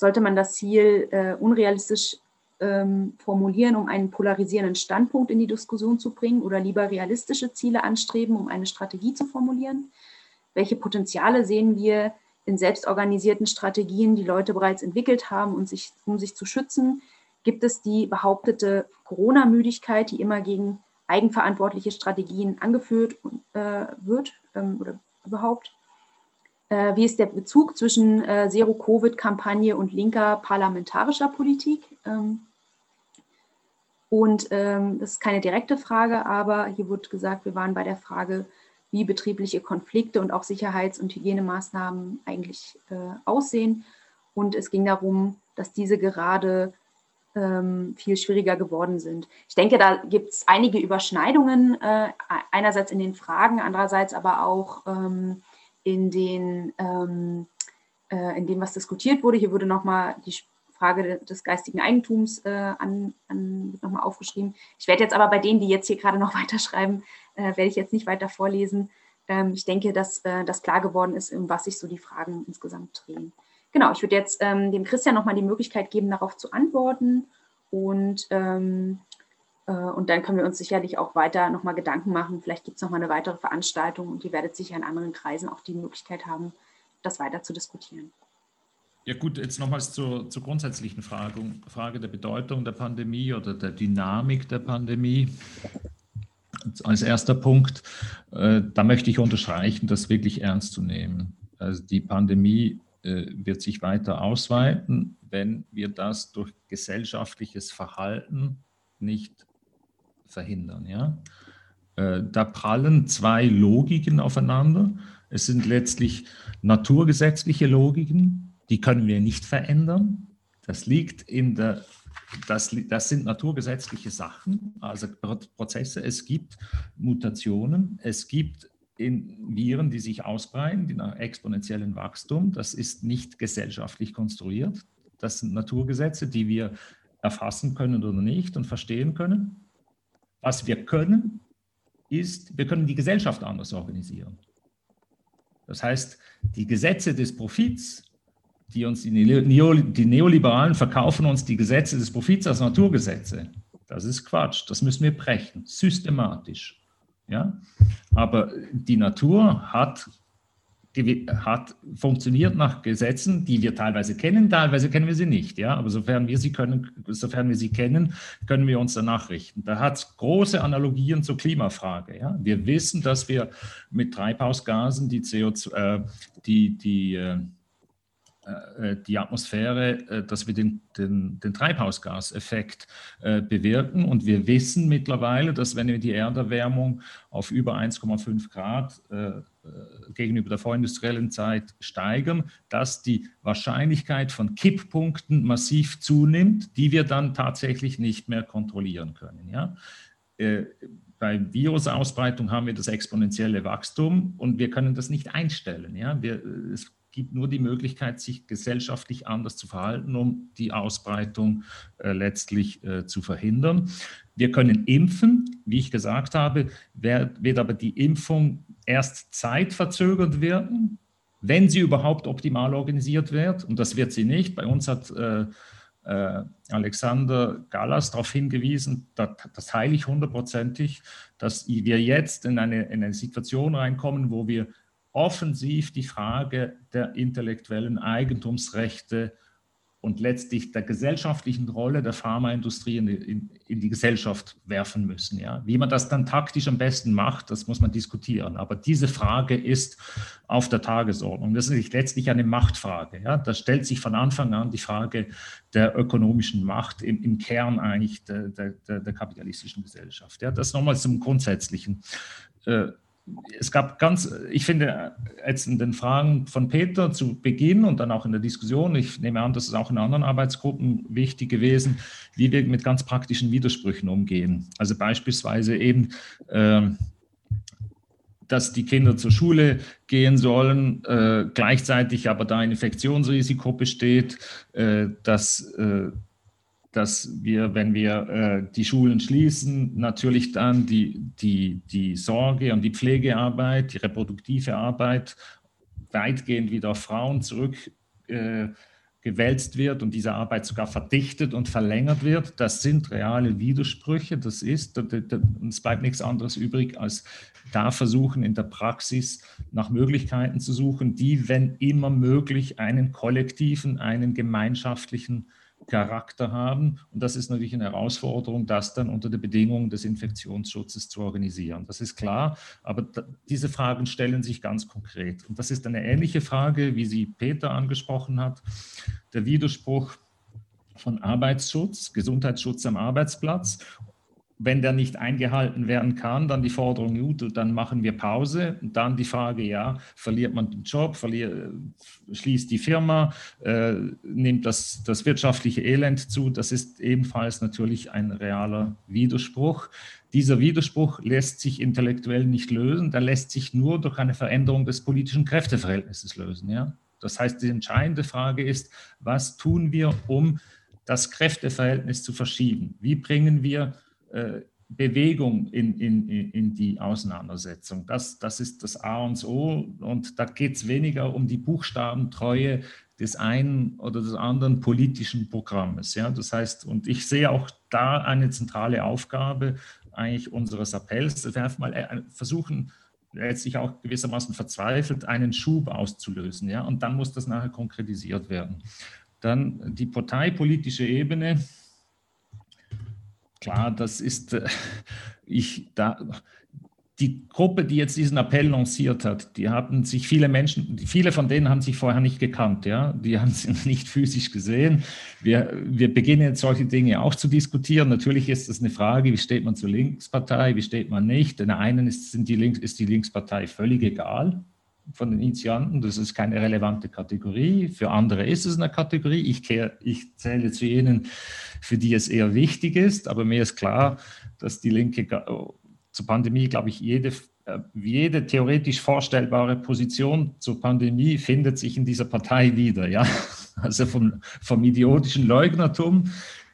Sollte man das Ziel äh, unrealistisch ähm, formulieren, um einen polarisierenden Standpunkt in die Diskussion zu bringen oder lieber realistische Ziele anstreben, um eine Strategie zu formulieren? Welche Potenziale sehen wir in selbstorganisierten Strategien, die Leute bereits entwickelt haben, um sich, um sich zu schützen? Gibt es die behauptete Corona-Müdigkeit, die immer gegen eigenverantwortliche Strategien angeführt äh, wird ähm, oder überhaupt? Äh, wie ist der Bezug zwischen äh, Zero-Covid-Kampagne und linker parlamentarischer Politik? Ähm, und ähm, das ist keine direkte Frage, aber hier wird gesagt, wir waren bei der Frage, wie betriebliche Konflikte und auch Sicherheits- und Hygienemaßnahmen eigentlich äh, aussehen. Und es ging darum, dass diese gerade ähm, viel schwieriger geworden sind. Ich denke, da gibt es einige Überschneidungen, äh, einerseits in den Fragen, andererseits aber auch ähm, in, den, ähm, äh, in dem, was diskutiert wurde. Hier wurde nochmal die Frage des geistigen Eigentums äh, an, an, nochmal aufgeschrieben. Ich werde jetzt aber bei denen, die jetzt hier gerade noch weiterschreiben, äh, werde ich jetzt nicht weiter vorlesen. Ähm, ich denke, dass äh, das klar geworden ist, um was sich so die Fragen insgesamt drehen. Genau, ich würde jetzt ähm, dem Christian nochmal die Möglichkeit geben, darauf zu antworten. Und ähm, äh, und dann können wir uns sicherlich auch weiter nochmal Gedanken machen. Vielleicht gibt es nochmal eine weitere Veranstaltung und ihr werdet sicher in anderen Kreisen auch die Möglichkeit haben, das weiter zu diskutieren. Ja gut, jetzt nochmals zur, zur grundsätzlichen Frage, Frage der Bedeutung der Pandemie oder der Dynamik der Pandemie. Als erster Punkt, äh, da möchte ich unterstreichen, das wirklich ernst zu nehmen. Also die Pandemie äh, wird sich weiter ausweiten, wenn wir das durch gesellschaftliches Verhalten nicht verhindern. Ja? Äh, da prallen zwei Logiken aufeinander. Es sind letztlich naturgesetzliche Logiken, die können wir nicht verändern. Das liegt in der, das, das sind naturgesetzliche Sachen, also Prozesse. Es gibt Mutationen, es gibt in Viren, die sich ausbreiten, die nach exponentiellem Wachstum. Das ist nicht gesellschaftlich konstruiert. Das sind Naturgesetze, die wir erfassen können oder nicht und verstehen können. Was wir können, ist, wir können die Gesellschaft anders organisieren. Das heißt, die Gesetze des Profits, die uns die, Neo, die Neoliberalen verkaufen uns die Gesetze des Profits als Naturgesetze. Das ist Quatsch. Das müssen wir brechen, systematisch. Ja? Aber die Natur hat hat, funktioniert nach Gesetzen, die wir teilweise kennen, teilweise kennen wir sie nicht. Ja? Aber sofern wir sie können, sofern wir sie kennen, können wir uns danach richten. Da hat es große Analogien zur Klimafrage. Ja? Wir wissen, dass wir mit Treibhausgasen die CO2, äh, die, die äh, äh, die Atmosphäre, äh, dass wir den, den, den Treibhausgaseffekt äh, bewirken. Und wir wissen mittlerweile, dass wenn wir die Erderwärmung auf über 1,5 Grad gegenüber der vorindustriellen Zeit steigern, dass die Wahrscheinlichkeit von Kipppunkten massiv zunimmt, die wir dann tatsächlich nicht mehr kontrollieren können. Ja? bei Virusausbreitung haben wir das exponentielle Wachstum und wir können das nicht einstellen. Ja? Wir, es gibt nur die Möglichkeit, sich gesellschaftlich anders zu verhalten, um die Ausbreitung äh, letztlich äh, zu verhindern. Wir können impfen, wie ich gesagt habe, wird aber die Impfung erst zeitverzögert werden, wenn sie überhaupt optimal organisiert wird. Und das wird sie nicht. Bei uns hat äh, äh, Alexander Gallas darauf hingewiesen, das, das teile ich hundertprozentig, dass wir jetzt in eine, in eine Situation reinkommen, wo wir offensiv die Frage der intellektuellen Eigentumsrechte und letztlich der gesellschaftlichen Rolle der Pharmaindustrie in, in, in, die Gesellschaft werfen müssen. Ja? Wie man das dann taktisch am besten macht, das muss man diskutieren. Aber diese Frage ist auf der Tagesordnung. Das ist letztlich eine Machtfrage. Ja? Da stellt sich von Anfang an die Frage der ökonomischen Macht im, im Kern eigentlich der, der, der, kapitalistischen Gesellschaft. Ja? Das nochmal zum Grundsätzlichen. Äh, es gab ganz, ich finde, jetzt in den Fragen von Peter zu Beginn und dann auch in der Diskussion, ich nehme an, das ist auch in anderen Arbeitsgruppen wichtig gewesen, wie wir mit ganz praktischen Widersprüchen umgehen. Also beispielsweise eben, äh, dass die Kinder zur Schule gehen sollen, äh, gleichzeitig aber da ein Infektionsrisiko besteht, äh, dass äh, dass wir, wenn wir äh, die Schulen schließen, natürlich dann die, die, die Sorge und die Pflegearbeit, die reproduktive Arbeit weitgehend wieder auf Frauen zurückgewälzt äh, wird und diese Arbeit sogar verdichtet und verlängert wird. Das sind reale Widersprüche. Das ist, es bleibt nichts anderes übrig, als da versuchen, in der Praxis nach Möglichkeiten zu suchen, die, wenn immer möglich, einen kollektiven, einen gemeinschaftlichen Charakter haben. Und das ist natürlich eine Herausforderung, das dann unter den Bedingungen des Infektionsschutzes zu organisieren. Das ist klar, aber diese Fragen stellen sich ganz konkret. Und das ist eine ähnliche Frage, wie sie Peter angesprochen hat. Der Widerspruch von Arbeitsschutz, Gesundheitsschutz am Arbeitsplatz wenn der nicht eingehalten werden kann, dann die Forderung, gut, dann machen wir Pause. Und dann die Frage, ja, verliert man den Job, verliert, schließt die Firma, äh, nimmt das, das wirtschaftliche Elend zu. Das ist ebenfalls natürlich ein realer Widerspruch. Dieser Widerspruch lässt sich intellektuell nicht lösen, der lässt sich nur durch eine Veränderung des politischen Kräfteverhältnisses lösen. Ja? Das heißt, die entscheidende Frage ist, was tun wir, um das Kräfteverhältnis zu verschieben? Wie bringen wir äh, Bewegung in, in, in die Auseinandersetzung. Das, das ist das A und O und da geht es weniger um die Buchstabentreue des einen oder des anderen politischen Programmes. Ja? Das heißt, und ich sehe auch da eine zentrale Aufgabe eigentlich unseres Appells, dass wir mal äh, versuchen, letztlich auch gewissermaßen verzweifelt einen Schub auszulösen. Ja? Und dann muss das nachher konkretisiert werden. Dann die parteipolitische Ebene klar, das ist, äh, ich, da, die Gruppe, die jetzt diesen Appell lanciert hat, die haben sich viele Menschen, viele von denen haben sich vorher nicht gekannt, ja, die haben sie nicht physisch gesehen. Wir, wir beginnen jetzt solche Dinge auch zu diskutieren. Natürlich ist das eine Frage, wie steht man zur Linkspartei, wie steht man nicht. Den einen ist, sind die Links, ist die Linkspartei völlig egal von den Initianten. Das ist keine relevante Kategorie. Für andere ist es eine Kategorie. Ich, kehr, ich zähle zu jenen, für die es eher wichtig ist. Aber mir ist klar, dass die Linke zur Pandemie, glaube ich, jede, äh, jede theoretisch vorstellbare Position zur Pandemie findet sich in dieser Partei wieder. Ja? Also vom, vom idiotischen Leugnertum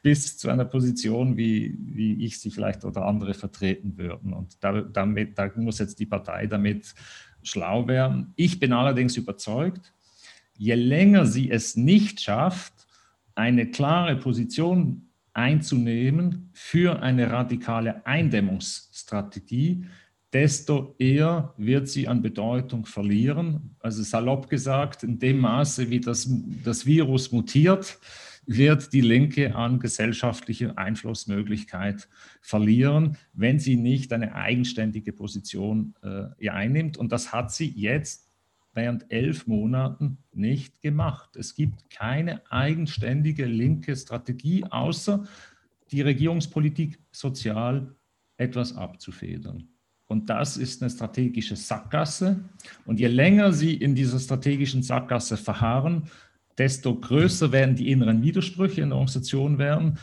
bis zu einer Position, wie, wie ich sie vielleicht oder andere vertreten würden. Und da, damit, da muss jetzt die Partei damit schlau werden. Ich bin allerdings überzeugt, je länger sie es nicht schafft, eine klare Position einzunehmen für eine radikale Eindämmungsstrategie, desto eher wird sie an Bedeutung verlieren. Also salopp gesagt, in dem Maße, wie das, das Virus mutiert, wird die Linke an gesellschaftlicher Einflussmöglichkeit verlieren, wenn sie nicht eine eigenständige Position äh, einnimmt. Und das hat sie jetzt während elf Monaten nicht gemacht. Es gibt keine eigenständige linke Strategie, außer die Regierungspolitik sozial etwas abzufedern. Und das ist eine strategische Sackgasse. Und je länger Sie in dieser strategischen Sackgasse verharren, desto größer werden die inneren Widersprüche in der Organisation werden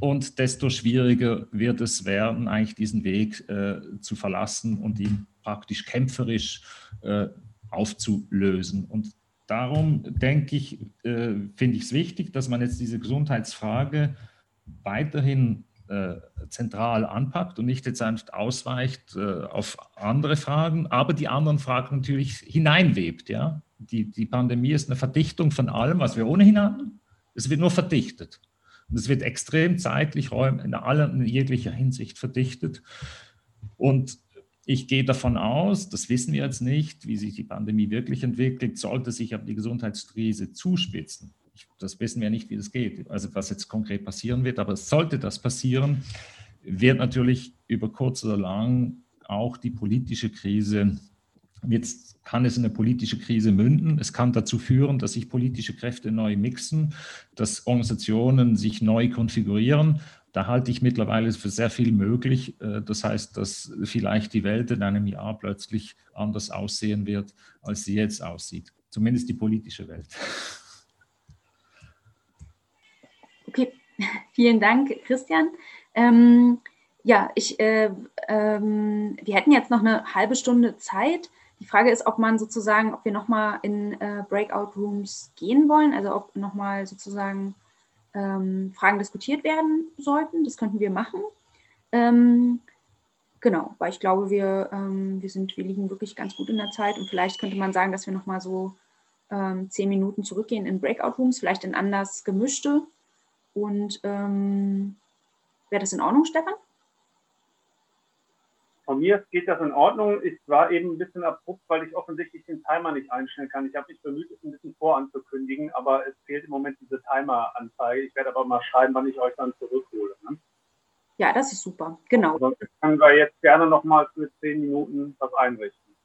und desto schwieriger wird es werden, eigentlich diesen Weg äh, zu verlassen und ihn praktisch kämpferisch äh, aufzulösen. Und darum denke ich, äh, finde ich es wichtig, dass man jetzt diese Gesundheitsfrage weiterhin äh, zentral anpackt und nicht jetzt einfach ausweicht äh, auf andere Fragen, aber die anderen Fragen natürlich hineinwebt. Ja? Die, die Pandemie ist eine Verdichtung von allem, was wir ohnehin hatten. Es wird nur verdichtet. Und es wird extrem zeitlich, in, aller, in jeglicher Hinsicht verdichtet. Und ich gehe davon aus, das wissen wir jetzt nicht, wie sich die Pandemie wirklich entwickelt, sollte sich aber die Gesundheitskrise zuspitzen das wissen wir nicht, wie das geht, also was jetzt konkret passieren wird, aber sollte das passieren, wird natürlich über kurz oder lang auch die politische Krise, jetzt kann es in eine politische Krise münden, es kann dazu führen, dass sich politische Kräfte neu mixen, dass Organisationen sich neu konfigurieren. Da halte ich mittlerweile für sehr viel möglich. Äh, das heißt, dass vielleicht die Welt in einem Jahr plötzlich anders aussehen wird, als sie jetzt aussieht. Zumindest die politische Welt. Okay, vielen Dank, Christian. Ähm, ja, ich, äh, ähm, wir hätten jetzt noch eine halbe Stunde Zeit. Die Frage ist, ob man sozusagen, ob wir nochmal in äh, Breakout Rooms gehen wollen, also ob nochmal sozusagen ähm, Fragen diskutiert werden sollten. Das könnten wir machen. Ähm, genau, weil ich glaube, wir, ähm, wir sind, wir liegen wirklich ganz gut in der Zeit und vielleicht könnte man sagen, dass wir nochmal so ähm, zehn Minuten zurückgehen in Breakout Rooms, vielleicht in anders gemischte und ähm, wäre das in Ordnung, Stefan? Von mir geht das in Ordnung. Ich war eben ein bisschen abrupt, weil ich offensichtlich den Timer nicht einstellen kann. Ich habe mich bemüht, es ein bisschen voranzukündigen, aber es fehlt im Moment diese Timer-Anzeige. Ich werde aber mal schreiben, wann ich euch dann zurückhole. Ne? Ja, das ist super. Genau. Sonst können wir jetzt gerne nochmal für zehn Minuten was einrichten.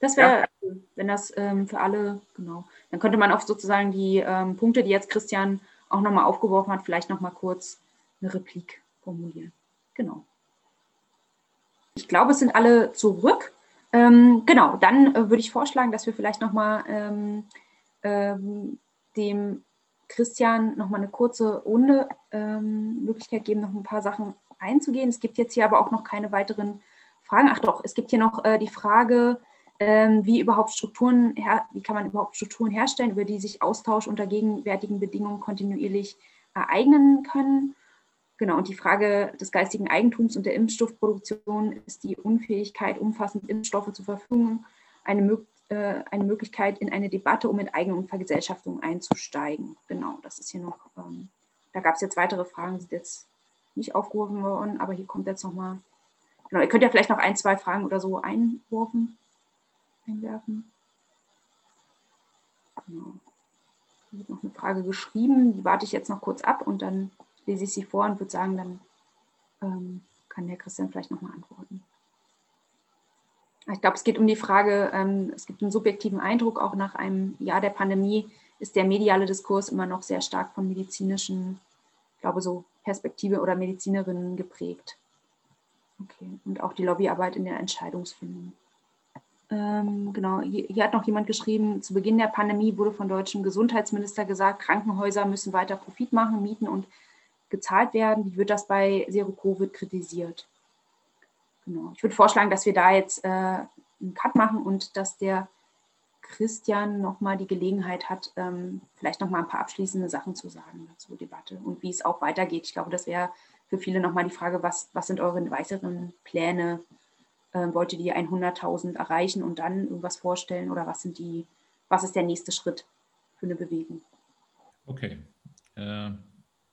Das wäre, ja. wenn das ähm, für alle, genau. Dann könnte man auch sozusagen die ähm, Punkte, die jetzt Christian auch nochmal aufgeworfen hat, vielleicht nochmal kurz eine Replik formulieren. Genau. Ich glaube, es sind alle zurück. Ähm, genau, dann äh, würde ich vorschlagen, dass wir vielleicht nochmal ähm, ähm, dem Christian nochmal eine kurze Runde ähm, Möglichkeit geben, noch ein paar Sachen einzugehen. Es gibt jetzt hier aber auch noch keine weiteren Fragen. Ach doch, es gibt hier noch äh, die Frage, wie überhaupt Strukturen, wie kann man überhaupt Strukturen herstellen, über die sich Austausch unter gegenwärtigen Bedingungen kontinuierlich ereignen können. Genau, und die Frage des geistigen Eigentums und der Impfstoffproduktion ist die Unfähigkeit, umfassend Impfstoffe zur Verfügung, eine, äh, eine Möglichkeit, in eine Debatte um Enteignung und Vergesellschaftung einzusteigen. Genau, das ist hier noch, ähm, da gab es jetzt weitere Fragen, sind jetzt nicht aufgerufen worden, aber hier kommt jetzt nochmal, genau, ihr könnt ja vielleicht noch ein, zwei Fragen oder so einwerfen einwerfen. Genau. Hier wird noch eine Frage geschrieben, die warte ich jetzt noch kurz ab und dann lese ich sie vor und würde sagen, dann ähm, kann der Christian vielleicht nochmal antworten. Ich glaube, es geht um die Frage, ähm, es gibt einen subjektiven Eindruck, auch nach einem Jahr der Pandemie ist der mediale Diskurs immer noch sehr stark von medizinischen, ich glaube so Perspektive oder Medizinerinnen geprägt. Okay, und auch die Lobbyarbeit in der Entscheidungsfindung. Ähm, genau, hier, hier, hat noch jemand geschrieben, zu Beginn der Pandemie wurde von deutschem Gesundheitsminister gesagt, Krankenhäuser müssen weiter Profit machen, mieten und gezahlt werden. Wie wird das bei Zero Covid kritisiert? Genau. Ich würde vorschlagen, dass wir da jetzt äh, einen Cut machen und dass der Christian nochmal die Gelegenheit hat, ähm, vielleicht nochmal ein paar abschließende Sachen zu sagen zur Debatte und wie es auch weitergeht. Ich glaube, das wäre für viele nochmal die Frage, was, was sind eure weiteren Pläne äh, wollt ihr die 100.000 erreichen und dann irgendwas vorstellen oder was sind die, was ist der nächste Schritt für eine Bewegung? Okay. Äh,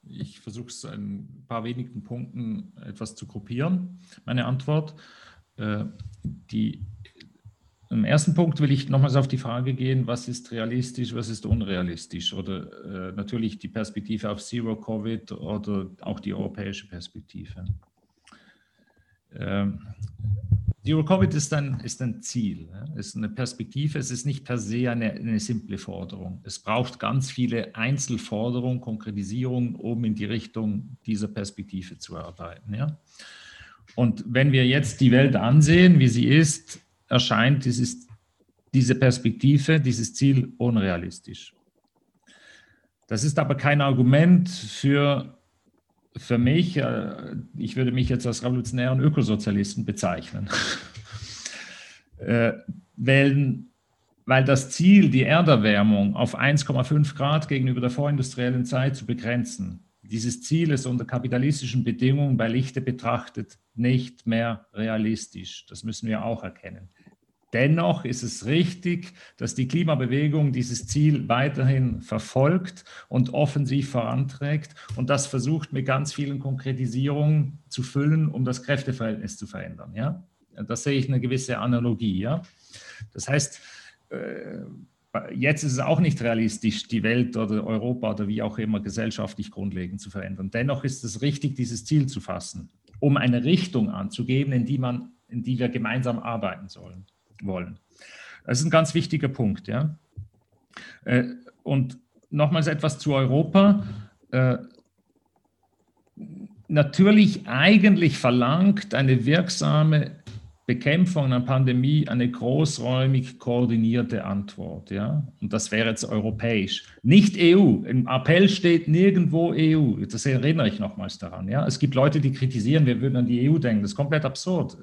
ich versuche es in ein paar wenigen Punkten etwas zu gruppieren. Meine Antwort. Äh, die, Im ersten Punkt will ich nochmals auf die Frage gehen, was ist realistisch, was ist unrealistisch oder äh, natürlich die Perspektive auf Zero Covid oder auch die europäische Perspektive. Ähm, Zero Covid ist ein, ist ein Ziel, ist eine Perspektive, es ist nicht per se eine, eine simple Forderung. Es braucht ganz viele Einzelforderungen, Konkretisierungen, um in die Richtung dieser Perspektive zu arbeiten. Ja? Und wenn wir jetzt die Welt ansehen, wie sie ist, erscheint dieses, diese Perspektive, dieses Ziel unrealistisch. Das ist aber kein Argument für, für mich, äh, ich würde mich jetzt als revolutionären Ökosozialisten bezeichnen, äh, weil, weil das Ziel, die Erderwärmung auf 1,5 Grad gegenüber der vorindustriellen Zeit zu begrenzen, dieses Ziel ist unter kapitalistischen Bedingungen bei Lichte betrachtet nicht mehr realistisch. Das müssen wir auch erkennen. Dennoch ist es richtig, dass die Klimabewegung dieses Ziel weiterhin verfolgt und offensiv voranträgt und das versucht mit ganz vielen Konkretisierungen zu füllen, um das Kräfteverhältnis zu verändern. Ja? Das sehe ich eine gewisse Analogie. Ja? Das heißt, äh, jetzt ist es auch nicht realistisch, die Welt oder Europa oder wie auch immer gesellschaftlich grundlegend zu verändern. Dennoch ist es richtig, dieses Ziel zu fassen, um eine Richtung anzugeben, in die, man, in die wir gemeinsam arbeiten sollen wollen. Das ist ein ganz wichtiger Punkt. Ja? Äh, und nochmals etwas zu Europa. Äh, natürlich eigentlich verlangt eine wirksame Bekämpfung einer Pandemie eine großräumig koordinierte Antwort. Ja? Und das wäre jetzt europäisch. Nicht EU. Im Appell steht nirgendwo EU. Das erinnere ich nochmals daran. Ja? Es gibt Leute, die kritisieren, wir würden an die EU denken. Das ist komplett absurd.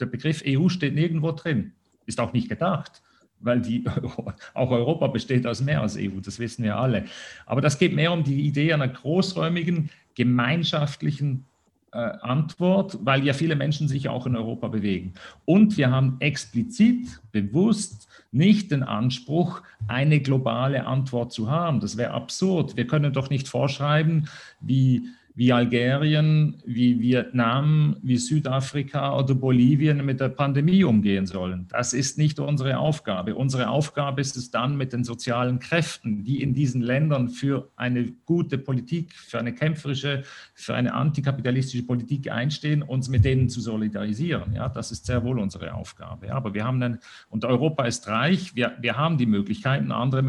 Der Begriff EU steht nirgendwo drin. Ist auch nicht gedacht weil die, auch Europa besteht aus mehr als EU, das wissen wir alle. Aber das geht mehr um die Idee einer großräumigen, gemeinschaftlichen äh, Antwort, weil ja viele Menschen sich auch in Europa bewegen. Und wir haben explizit, bewusst nicht den Anspruch, eine globale Antwort zu haben. Das wäre absurd. Wir können doch nicht vorschreiben, wie wie Algerien, wie Vietnam, wie Südafrika oder Bolivien mit der Pandemie umgehen sollen. Das ist nicht unsere Aufgabe. Unsere Aufgabe ist es dann mit den sozialen Kräften, die in diesen Ländern für eine gute Politik, für eine kämpferische, für eine antikapitalistische Politik einstehen, uns mit denen zu solidarisieren. Ja, das ist sehr wohl unsere Aufgabe. Aber wir haben einen, und Europa ist reich, wir, wir haben die Möglichkeiten, andere,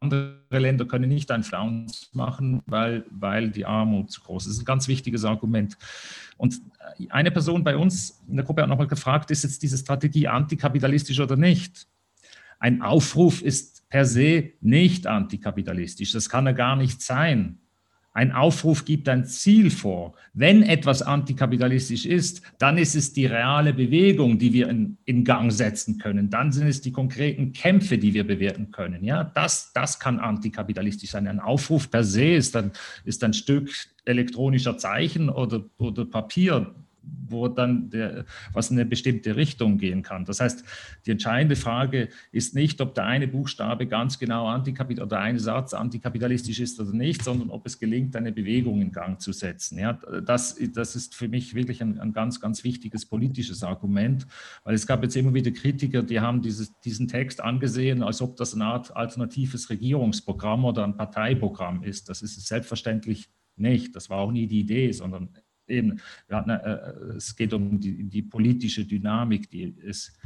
andere Länder können nicht ein Flauns machen, weil, weil die Armut zu groß ist. Das ist ein ganz wichtiges Argument. Und eine Person bei uns in der Gruppe hat nochmal gefragt, ist jetzt diese Strategie antikapitalistisch oder nicht? Ein Aufruf ist per se nicht antikapitalistisch. Das kann er gar nicht sein. Ein Aufruf gibt ein Ziel vor. Wenn etwas antikapitalistisch ist, dann ist es die reale Bewegung, die wir in, in, Gang setzen können. Dann sind es die konkreten Kämpfe, die wir bewerten können. Ja, das, das kann antikapitalistisch sein. Ein Aufruf per se ist ein, ist ein Stück elektronischer Zeichen oder, oder Papier, wo dann der, was in eine bestimmte Richtung gehen kann. Das heißt, die entscheidende Frage ist nicht, ob der eine Buchstabe ganz genau antikapital oder ein Satz antikapitalistisch ist oder nicht, sondern ob es gelingt, eine Bewegung in Gang zu setzen. Ja, das, das ist für mich wirklich ein, ein ganz, ganz wichtiges politisches Argument, weil es gab jetzt immer wieder Kritiker, die haben dieses, diesen Text angesehen, als ob das eine Art alternatives Regierungsprogramm oder ein Parteiprogramm ist. Das ist es selbstverständlich nicht. Das war auch nie die Idee, sondern eben, hatten, äh, es geht um die, die, politische Dynamik, die es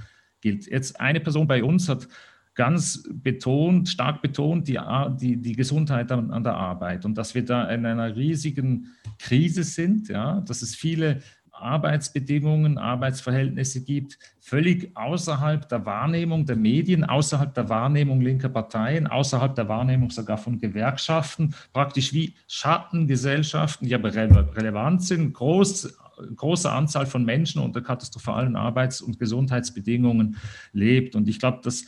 gilt. Jetzt eine Person bei uns hat ganz betont, stark betont die, die, die Gesundheit an, an der Arbeit und dass wir da in einer riesigen Krise sind, ja, dass es viele Arbeitsbedingungen, Arbeitsverhältnisse gibt, völlig außerhalb der Wahrnehmung der Medien, außerhalb der Wahrnehmung linker Parteien, außerhalb der Wahrnehmung sogar von Gewerkschaften, praktisch wie Schattengesellschaften, die aber relevant sind, groß, große Anzahl von Menschen unter katastrophalen Arbeits- und Gesundheitsbedingungen lebt. Und ich glaube, das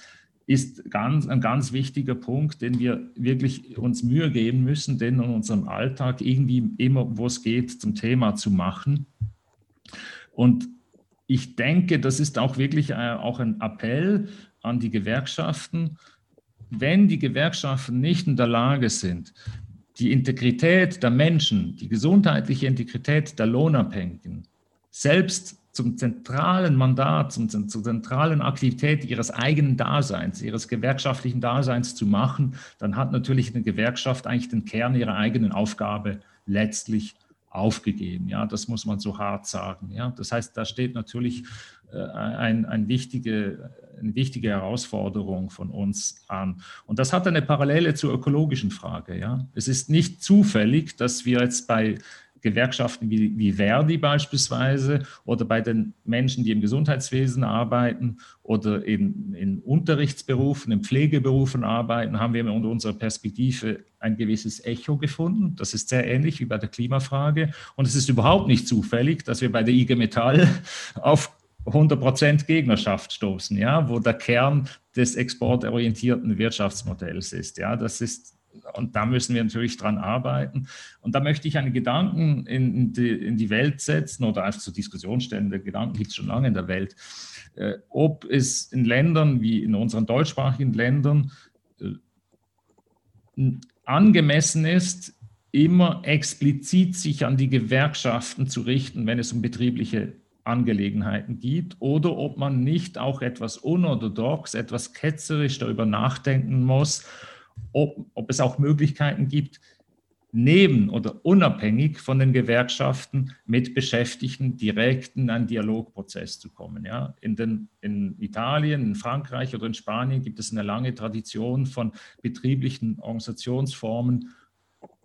ist ganz, ein ganz wichtiger Punkt, den wir wirklich uns Mühe geben müssen, den in unserem Alltag irgendwie immer, wo es geht, zum Thema zu machen. Und ich denke, das ist auch wirklich äh, auch ein Appell an die Gewerkschaften. Wenn die Gewerkschaften nicht in der Lage sind, die Integrität der Menschen, die gesundheitliche Integrität der Lohnabhängigen selbst zum zentralen Mandat, zum, zur zentralen Aktivität ihres eigenen Daseins, ihres gewerkschaftlichen Daseins zu machen, dann hat natürlich eine Gewerkschaft eigentlich den Kern ihrer eigenen Aufgabe letztlich aufgegeben. Ja, das muss man so hart sagen. Ja, das heißt, da steht natürlich äh, ein, ein wichtige, eine wichtige Herausforderung von uns an. Und das hat eine Parallele zur ökologischen Frage. Ja, es ist nicht zufällig, dass wir jetzt bei Gewerkschaften wie, wie Verdi beispielsweise oder bei den Menschen, die im Gesundheitswesen arbeiten oder in, in Unterrichtsberufen, in Pflegeberufen arbeiten, haben wir unter unserer Perspektive ein gewisses Echo gefunden. Das ist sehr ähnlich wie bei der Klimafrage. Und es ist überhaupt nicht zufällig, dass wir bei der IG Metall auf 100% Gegnerschaft stoßen, ja, wo der Kern des exportorientierten Wirtschaftsmodells ist. Ja, das ist und da müssen wir natürlich dran arbeiten. Und da möchte ich einen Gedanken in die, in die Welt setzen oder einfach zur Diskussion stellen. Der Gedanken gibt es schon lange in der Welt. Äh, ob es in Ländern wie in unseren deutschsprachigen Ländern äh, angemessen ist, immer explizit sich an die Gewerkschaften zu richten, wenn es um betriebliche Angelegenheiten geht, oder ob man nicht auch etwas unorthodox, etwas ketzerisch darüber nachdenken muss, ob, ob es auch Möglichkeiten gibt, neben oder unabhängig von den Gewerkschaften mit Beschäftigten direkt in einen Dialogprozess zu kommen. Ja. In, den, in Italien, in Frankreich oder in Spanien gibt es eine lange Tradition von betrieblichen Organisationsformen,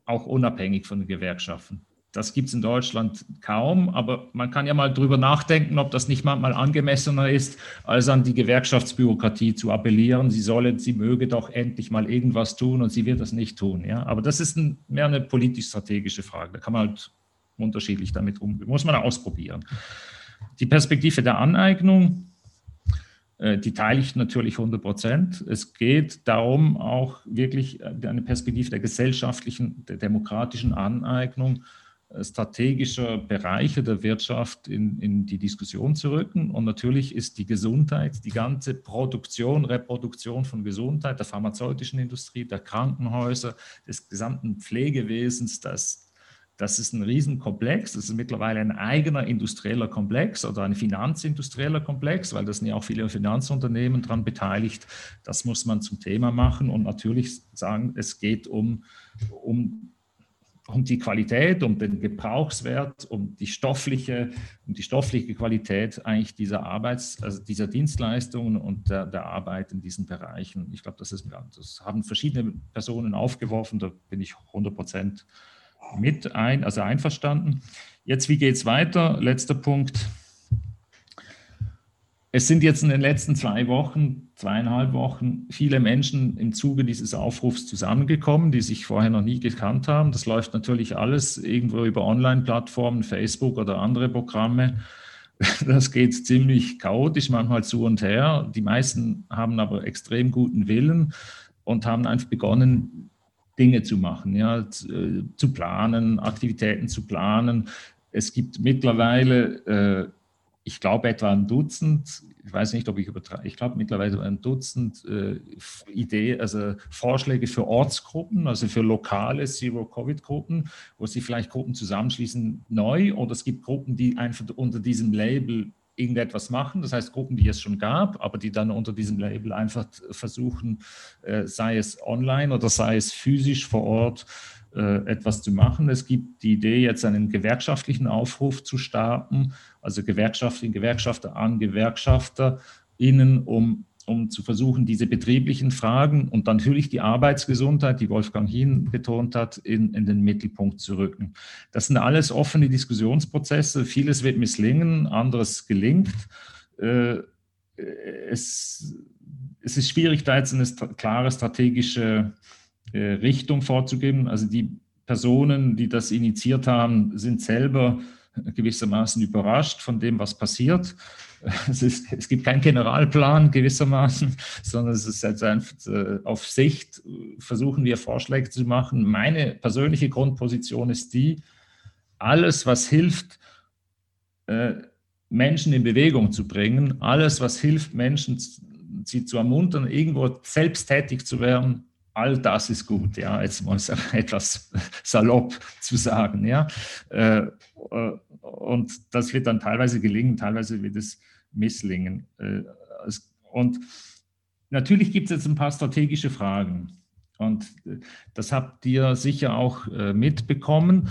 auch unabhängig von den Gewerkschaften. Das gibt es in Deutschland kaum, aber man kann ja mal drüber nachdenken, ob das nicht manchmal angemessener ist, als an die Gewerkschaftsbürokratie zu appellieren. Sie solle, sie möge doch endlich mal irgendwas tun und sie wird das nicht tun. Ja? Aber das ist ein, mehr eine politisch-strategische Frage. Da kann man halt unterschiedlich damit umgehen. Muss man ausprobieren. Die Perspektive der Aneignung, äh, die teile ich natürlich 100 Prozent. Es geht darum, auch wirklich eine Perspektive der gesellschaftlichen, der demokratischen Aneignung strategischer Bereiche der Wirtschaft in, in die Diskussion zu rücken. Und natürlich ist die Gesundheit, die ganze Produktion, Reproduktion von Gesundheit der pharmazeutischen Industrie, der Krankenhäuser, des gesamten Pflegewesens, das, das ist ein Riesenkomplex. Das ist mittlerweile ein eigener industrieller Komplex oder ein finanzindustrieller Komplex, weil da sind ja auch viele Finanzunternehmen daran beteiligt. Das muss man zum Thema machen und natürlich sagen, es geht um, um um die Qualität, um den Gebrauchswert, um die stoffliche, um die stoffliche Qualität eigentlich dieser Arbeits-, also dieser Dienstleistungen und der, der Arbeit in diesen Bereichen. Ich glaube, das ist, das haben verschiedene Personen aufgeworfen, da bin ich 100 Prozent mit ein, also einverstanden. Jetzt, wie geht es weiter? Letzter Punkt. Es sind jetzt in den letzten zwei Wochen, zweieinhalb Wochen viele Menschen im Zuge dieses Aufrufs zusammengekommen, die sich vorher noch nie gekannt haben. Das läuft natürlich alles irgendwo über Online-Plattformen, Facebook oder andere Programme. Das geht ziemlich chaotisch, manchmal zu und her. Die meisten haben aber extrem guten Willen und haben einfach begonnen, Dinge zu machen, ja, zu, äh, zu planen, Aktivitäten zu planen. Es gibt mittlerweile äh, ich glaube, etwa ein Dutzend, ich weiß nicht, ob ich übertreibe, ich glaube mittlerweile ein Dutzend äh, Ideen, also Vorschläge für Ortsgruppen, also für lokale Zero-Covid-Gruppen, wo sich vielleicht Gruppen zusammenschließen neu oder es gibt Gruppen, die einfach unter diesem Label irgendetwas machen, das heißt Gruppen, die es schon gab, aber die dann unter diesem Label einfach versuchen, äh, sei es online oder sei es physisch vor Ort, äh, etwas zu machen. Es gibt die Idee, jetzt einen gewerkschaftlichen Aufruf zu starten, also Gewerkschafterinnen, Gewerkschafter an GewerkschafterInnen, um, um zu versuchen, diese betrieblichen Fragen und natürlich die Arbeitsgesundheit, die Wolfgang Hien betont hat, in, in den Mittelpunkt zu rücken. Das sind alles offene Diskussionsprozesse. Vieles wird misslingen, anderes gelingt. Äh, es, es ist schwierig, da jetzt eine klare strategische äh, Richtung vorzugeben. Also die Personen, die das initiiert haben, sind selber gewissermaßen überrascht von dem, was passiert. Es, ist, es gibt keinen Generalplan gewissermaßen, sondern es ist jetzt einfach äh, auf Sicht, versuchen wir Vorschläge zu machen. Meine persönliche Grundposition ist die, alles, was hilft, äh, Menschen in Bewegung zu bringen, alles, was hilft, Menschen sie zu ermuntern, irgendwo selbsttätig zu werden, all das ist gut, ja, jetzt mal etwas salopp zu sagen, ja. Äh, äh, und das wird dann teilweise gelingen, teilweise wird es misslingen. Äh, und natürlich gibt es jetzt ein paar strategische Fragen. Und das habt ihr sicher auch mitbekommen,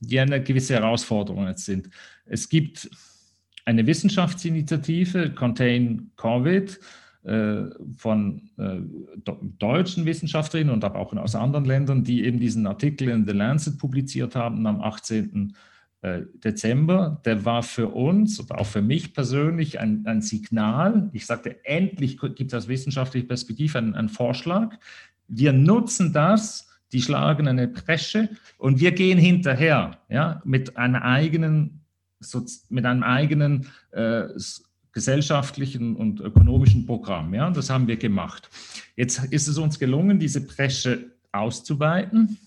die eine gewisse Herausforderung jetzt sind. Es gibt eine Wissenschaftsinitiative, Contain Covid, von äh, deutschen Wissenschaftlerinnen und aber auch aus anderen Ländern, die eben diesen Artikel in The Lancet publiziert haben am 18. Äh, Dezember. Der war für uns und auch für mich persönlich ein, ein Signal. Ich sagte, endlich gibt es aus wissenschaftlicher Perspektive einen, einen Vorschlag. Wir nutzen das, die schlagen eine Presche und wir gehen hinterher ja, mit einer eigenen mit einem eigenen äh, gesellschaftlichen und ökonomischen Programm. Ja, das haben wir gemacht. Jetzt ist es uns gelungen, diese Bresche auszuweiten.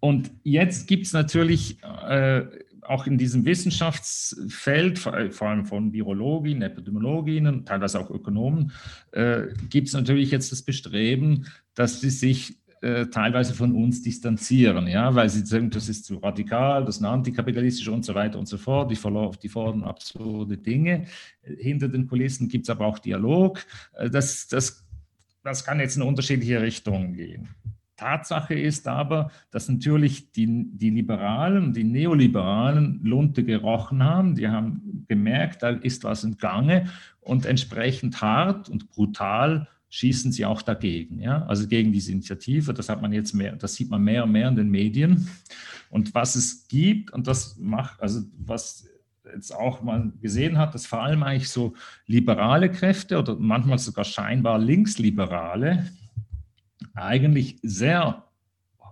Und jetzt gibt es natürlich äh, auch in diesem Wissenschaftsfeld, vor, allem von Virologinnen, Epidemiologinnen, teilweise auch Ökonomen, äh, gibt es natürlich jetzt das Bestreben, dass sie sich äh, teilweise von uns distanzieren, ja, weil sie sagen, das ist zu radikal, das ist antikapitalistisch und so weiter und so fort, die, die fordern absurde Dinge. Hinter den Kulissen gibt es aber auch Dialog. Äh, das, das, das kann jetzt in unterschiedliche Richtungen gehen. Tatsache ist aber, dass natürlich die, die Liberalen, die Neoliberalen Lunte gerochen haben. Die haben gemerkt, da ist was im Gange und entsprechend hart und brutal schießen sie auch dagegen, ja, also gegen diese Initiative. Das hat man jetzt mehr, das sieht man mehr und mehr in den Medien. Und was es gibt, und das macht, also was jetzt auch man gesehen hat, dass vor allem eigentlich so liberale Kräfte oder manchmal sogar scheinbar linksliberale eigentlich sehr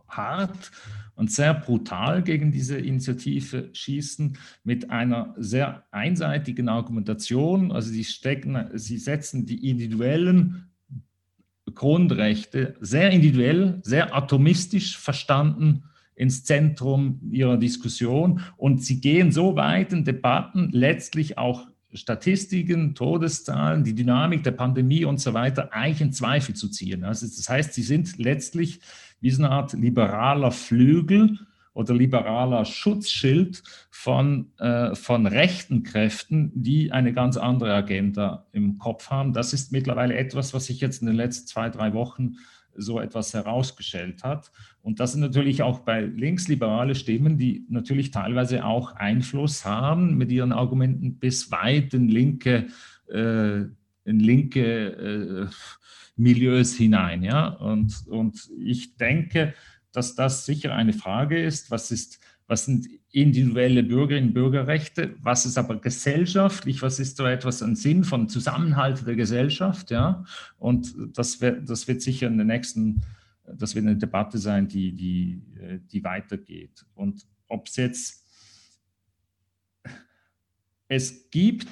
hart und sehr brutal gegen diese Initiative schießen mit einer sehr einseitigen Argumentation. Also sie stecken, sie setzen die individuellen Grundrechte sehr individuell, sehr atomistisch verstanden ins Zentrum ihrer Diskussion. Und sie gehen so weit in Debatten, letztlich auch Statistiken, Todeszahlen, die Dynamik der Pandemie und so weiter eigentlich in Zweifel zu ziehen. Also das heißt, sie sind letztlich wie so eine Art liberaler Flügel oder liberaler Schutzschild von, äh, von rechten Kräften, die eine ganz andere Agenda im Kopf haben. Das ist mittlerweile etwas, was sich jetzt in den letzten zwei, drei Wochen so etwas herausgestellt hat. Und das sind natürlich auch bei linksliberale Stimmen, die natürlich teilweise auch Einfluss haben mit ihren Argumenten bis weit in linke, äh, in linke äh, Milieus hinein. Ja? Und, und ich denke, dass das sicher eine Frage ist, was ist, was sind individuelle Bürgerinnen und Bürgerrechte, was ist aber gesellschaftlich, was ist so etwas ein Sinn von Zusammenhalt der Gesellschaft, ja, und das wird, das wird sicher in den nächsten, das wird eine Debatte sein, die, die, die weitergeht. Und ob es jetzt, es gibt,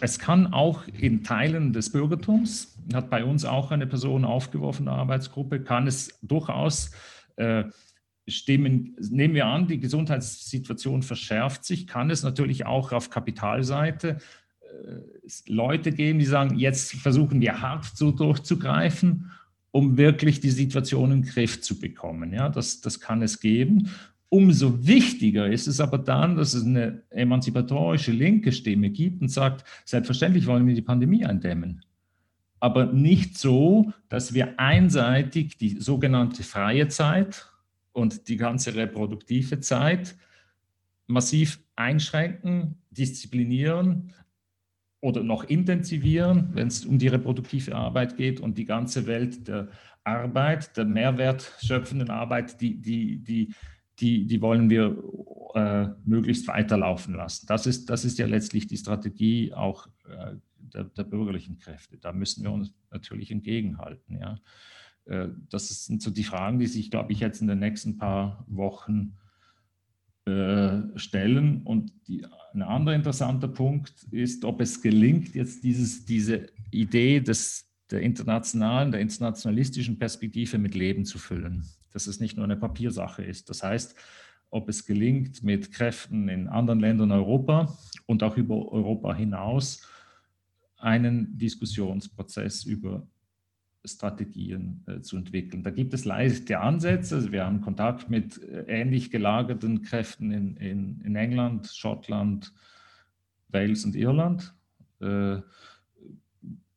es kann auch in Teilen des Bürgertums, hat bei uns auch eine Person aufgeworfen, eine Arbeitsgruppe, kann es durchaus äh, Stimmen, nehmen wir an, die Gesundheitssituation verschärft sich, kann es natürlich auch auf Kapitalseite äh, Leute geben, die sagen, jetzt versuchen wir hart so durchzugreifen, um wirklich die Situation in den Griff zu bekommen. Ja, das, das kann es geben. Umso wichtiger ist es aber dann, dass es eine emanzipatorische linke Stimme gibt und sagt, selbstverständlich wollen wir die Pandemie eindämmen aber nicht so, dass wir einseitig die sogenannte freie Zeit und die ganze reproduktive Zeit massiv einschränken, disziplinieren oder noch intensivieren, wenn es um die reproduktive Arbeit geht und die ganze Welt der Arbeit, der mehrwertschöpfenden Arbeit, die, die, die, die, die wollen wir äh, möglichst weiterlaufen lassen. Das ist, das ist ja letztlich die Strategie auch äh, der, der, bürgerlichen Kräfte. Da müssen wir uns natürlich entgegenhalten. Ja. Äh, das sind so die Fragen, die sich, glaube ich, jetzt in den nächsten paar Wochen äh, stellen. Und die, ein anderer interessanter Punkt ist, ob es gelingt, jetzt dieses, diese Idee des, der internationalen, der internationalistischen Perspektive mit Leben zu füllen. Dass es nicht nur eine Papiersache ist. Das heißt, ob es gelingt, mit Kräften in anderen Ländern Europa und auch über Europa hinaus einen Diskussionsprozess über Strategien äh, zu entwickeln. Da gibt es leichte Ansätze. Also wir haben Kontakt mit äh, ähnlich gelagerten Kräften in, in, in England, Schottland, Wales und Irland. Äh,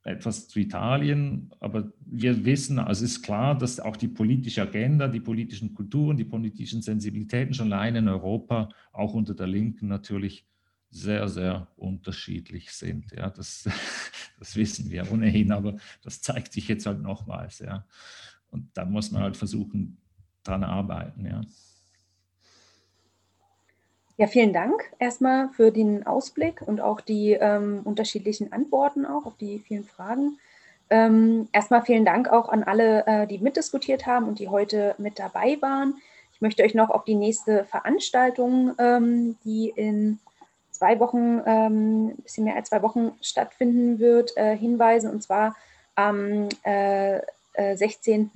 etwas zu Italien, aber wir wissen, also es ist klar, dass auch die politische Agenda, die politischen Kulturen, die politischen Sensibilitäten schon allein in Europa, auch unter der Linken natürlich sehr, sehr unterschiedlich sind. Ja, das, das wissen wir ohnehin, aber das zeigt sich jetzt halt nochmals. Ja. Und da muss man halt versuchen, dran arbeiten. Ja. Ja, vielen Dank erstmal für den Ausblick und auch die ähm, unterschiedlichen Antworten auch auf die vielen Fragen. Ähm, erstmal vielen Dank auch an alle, äh, die mitdiskutiert haben und die heute mit dabei waren. Ich möchte euch noch auf die nächste Veranstaltung, ähm, die in zwei Wochen, ähm, ein bisschen mehr als zwei Wochen stattfinden wird, äh, hinweisen. Und zwar am äh, 16.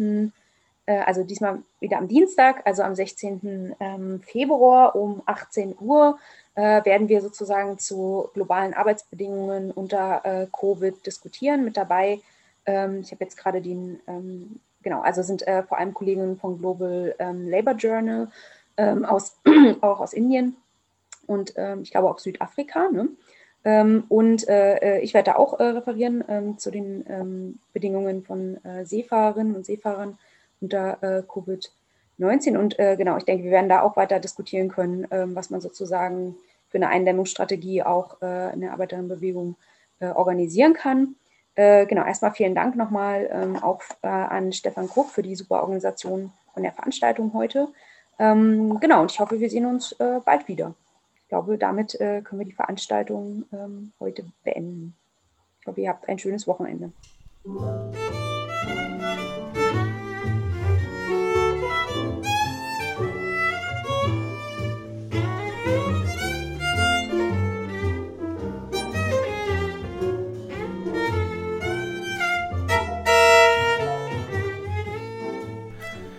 Äh, äh, also diesmal wieder am Dienstag, also am 16. Ähm, Februar um 18 Uhr, äh, werden wir sozusagen zu globalen Arbeitsbedingungen unter äh, Covid diskutieren. Mit dabei, ähm, ich habe jetzt gerade den, ähm, genau, also sind vor allem Kolleginnen von Global Labor Journal aus, auch aus Indien und ich glaube auch Südafrika. Ne? und ich werde da auch referieren zu den Bedingungen von Seefahrerinnen und Seefahrern unter äh, Covid-19. Und äh, genau, ich denke, wir werden da auch weiter diskutieren können, ähm, was man sozusagen für eine Eindämmungsstrategie auch äh, in der Arbeiterinnenbewegung äh, organisieren kann. Äh, genau, erstmal vielen Dank nochmal ähm, auch äh, an Stefan Krupp für die super Organisation von der Veranstaltung heute. Ähm, genau, und ich hoffe, wir sehen uns bald wieder. Ich glaube, damit können wir die Veranstaltung ähm, heute beenden. Ich hoffe, ihr habt ein schönes Wochenende.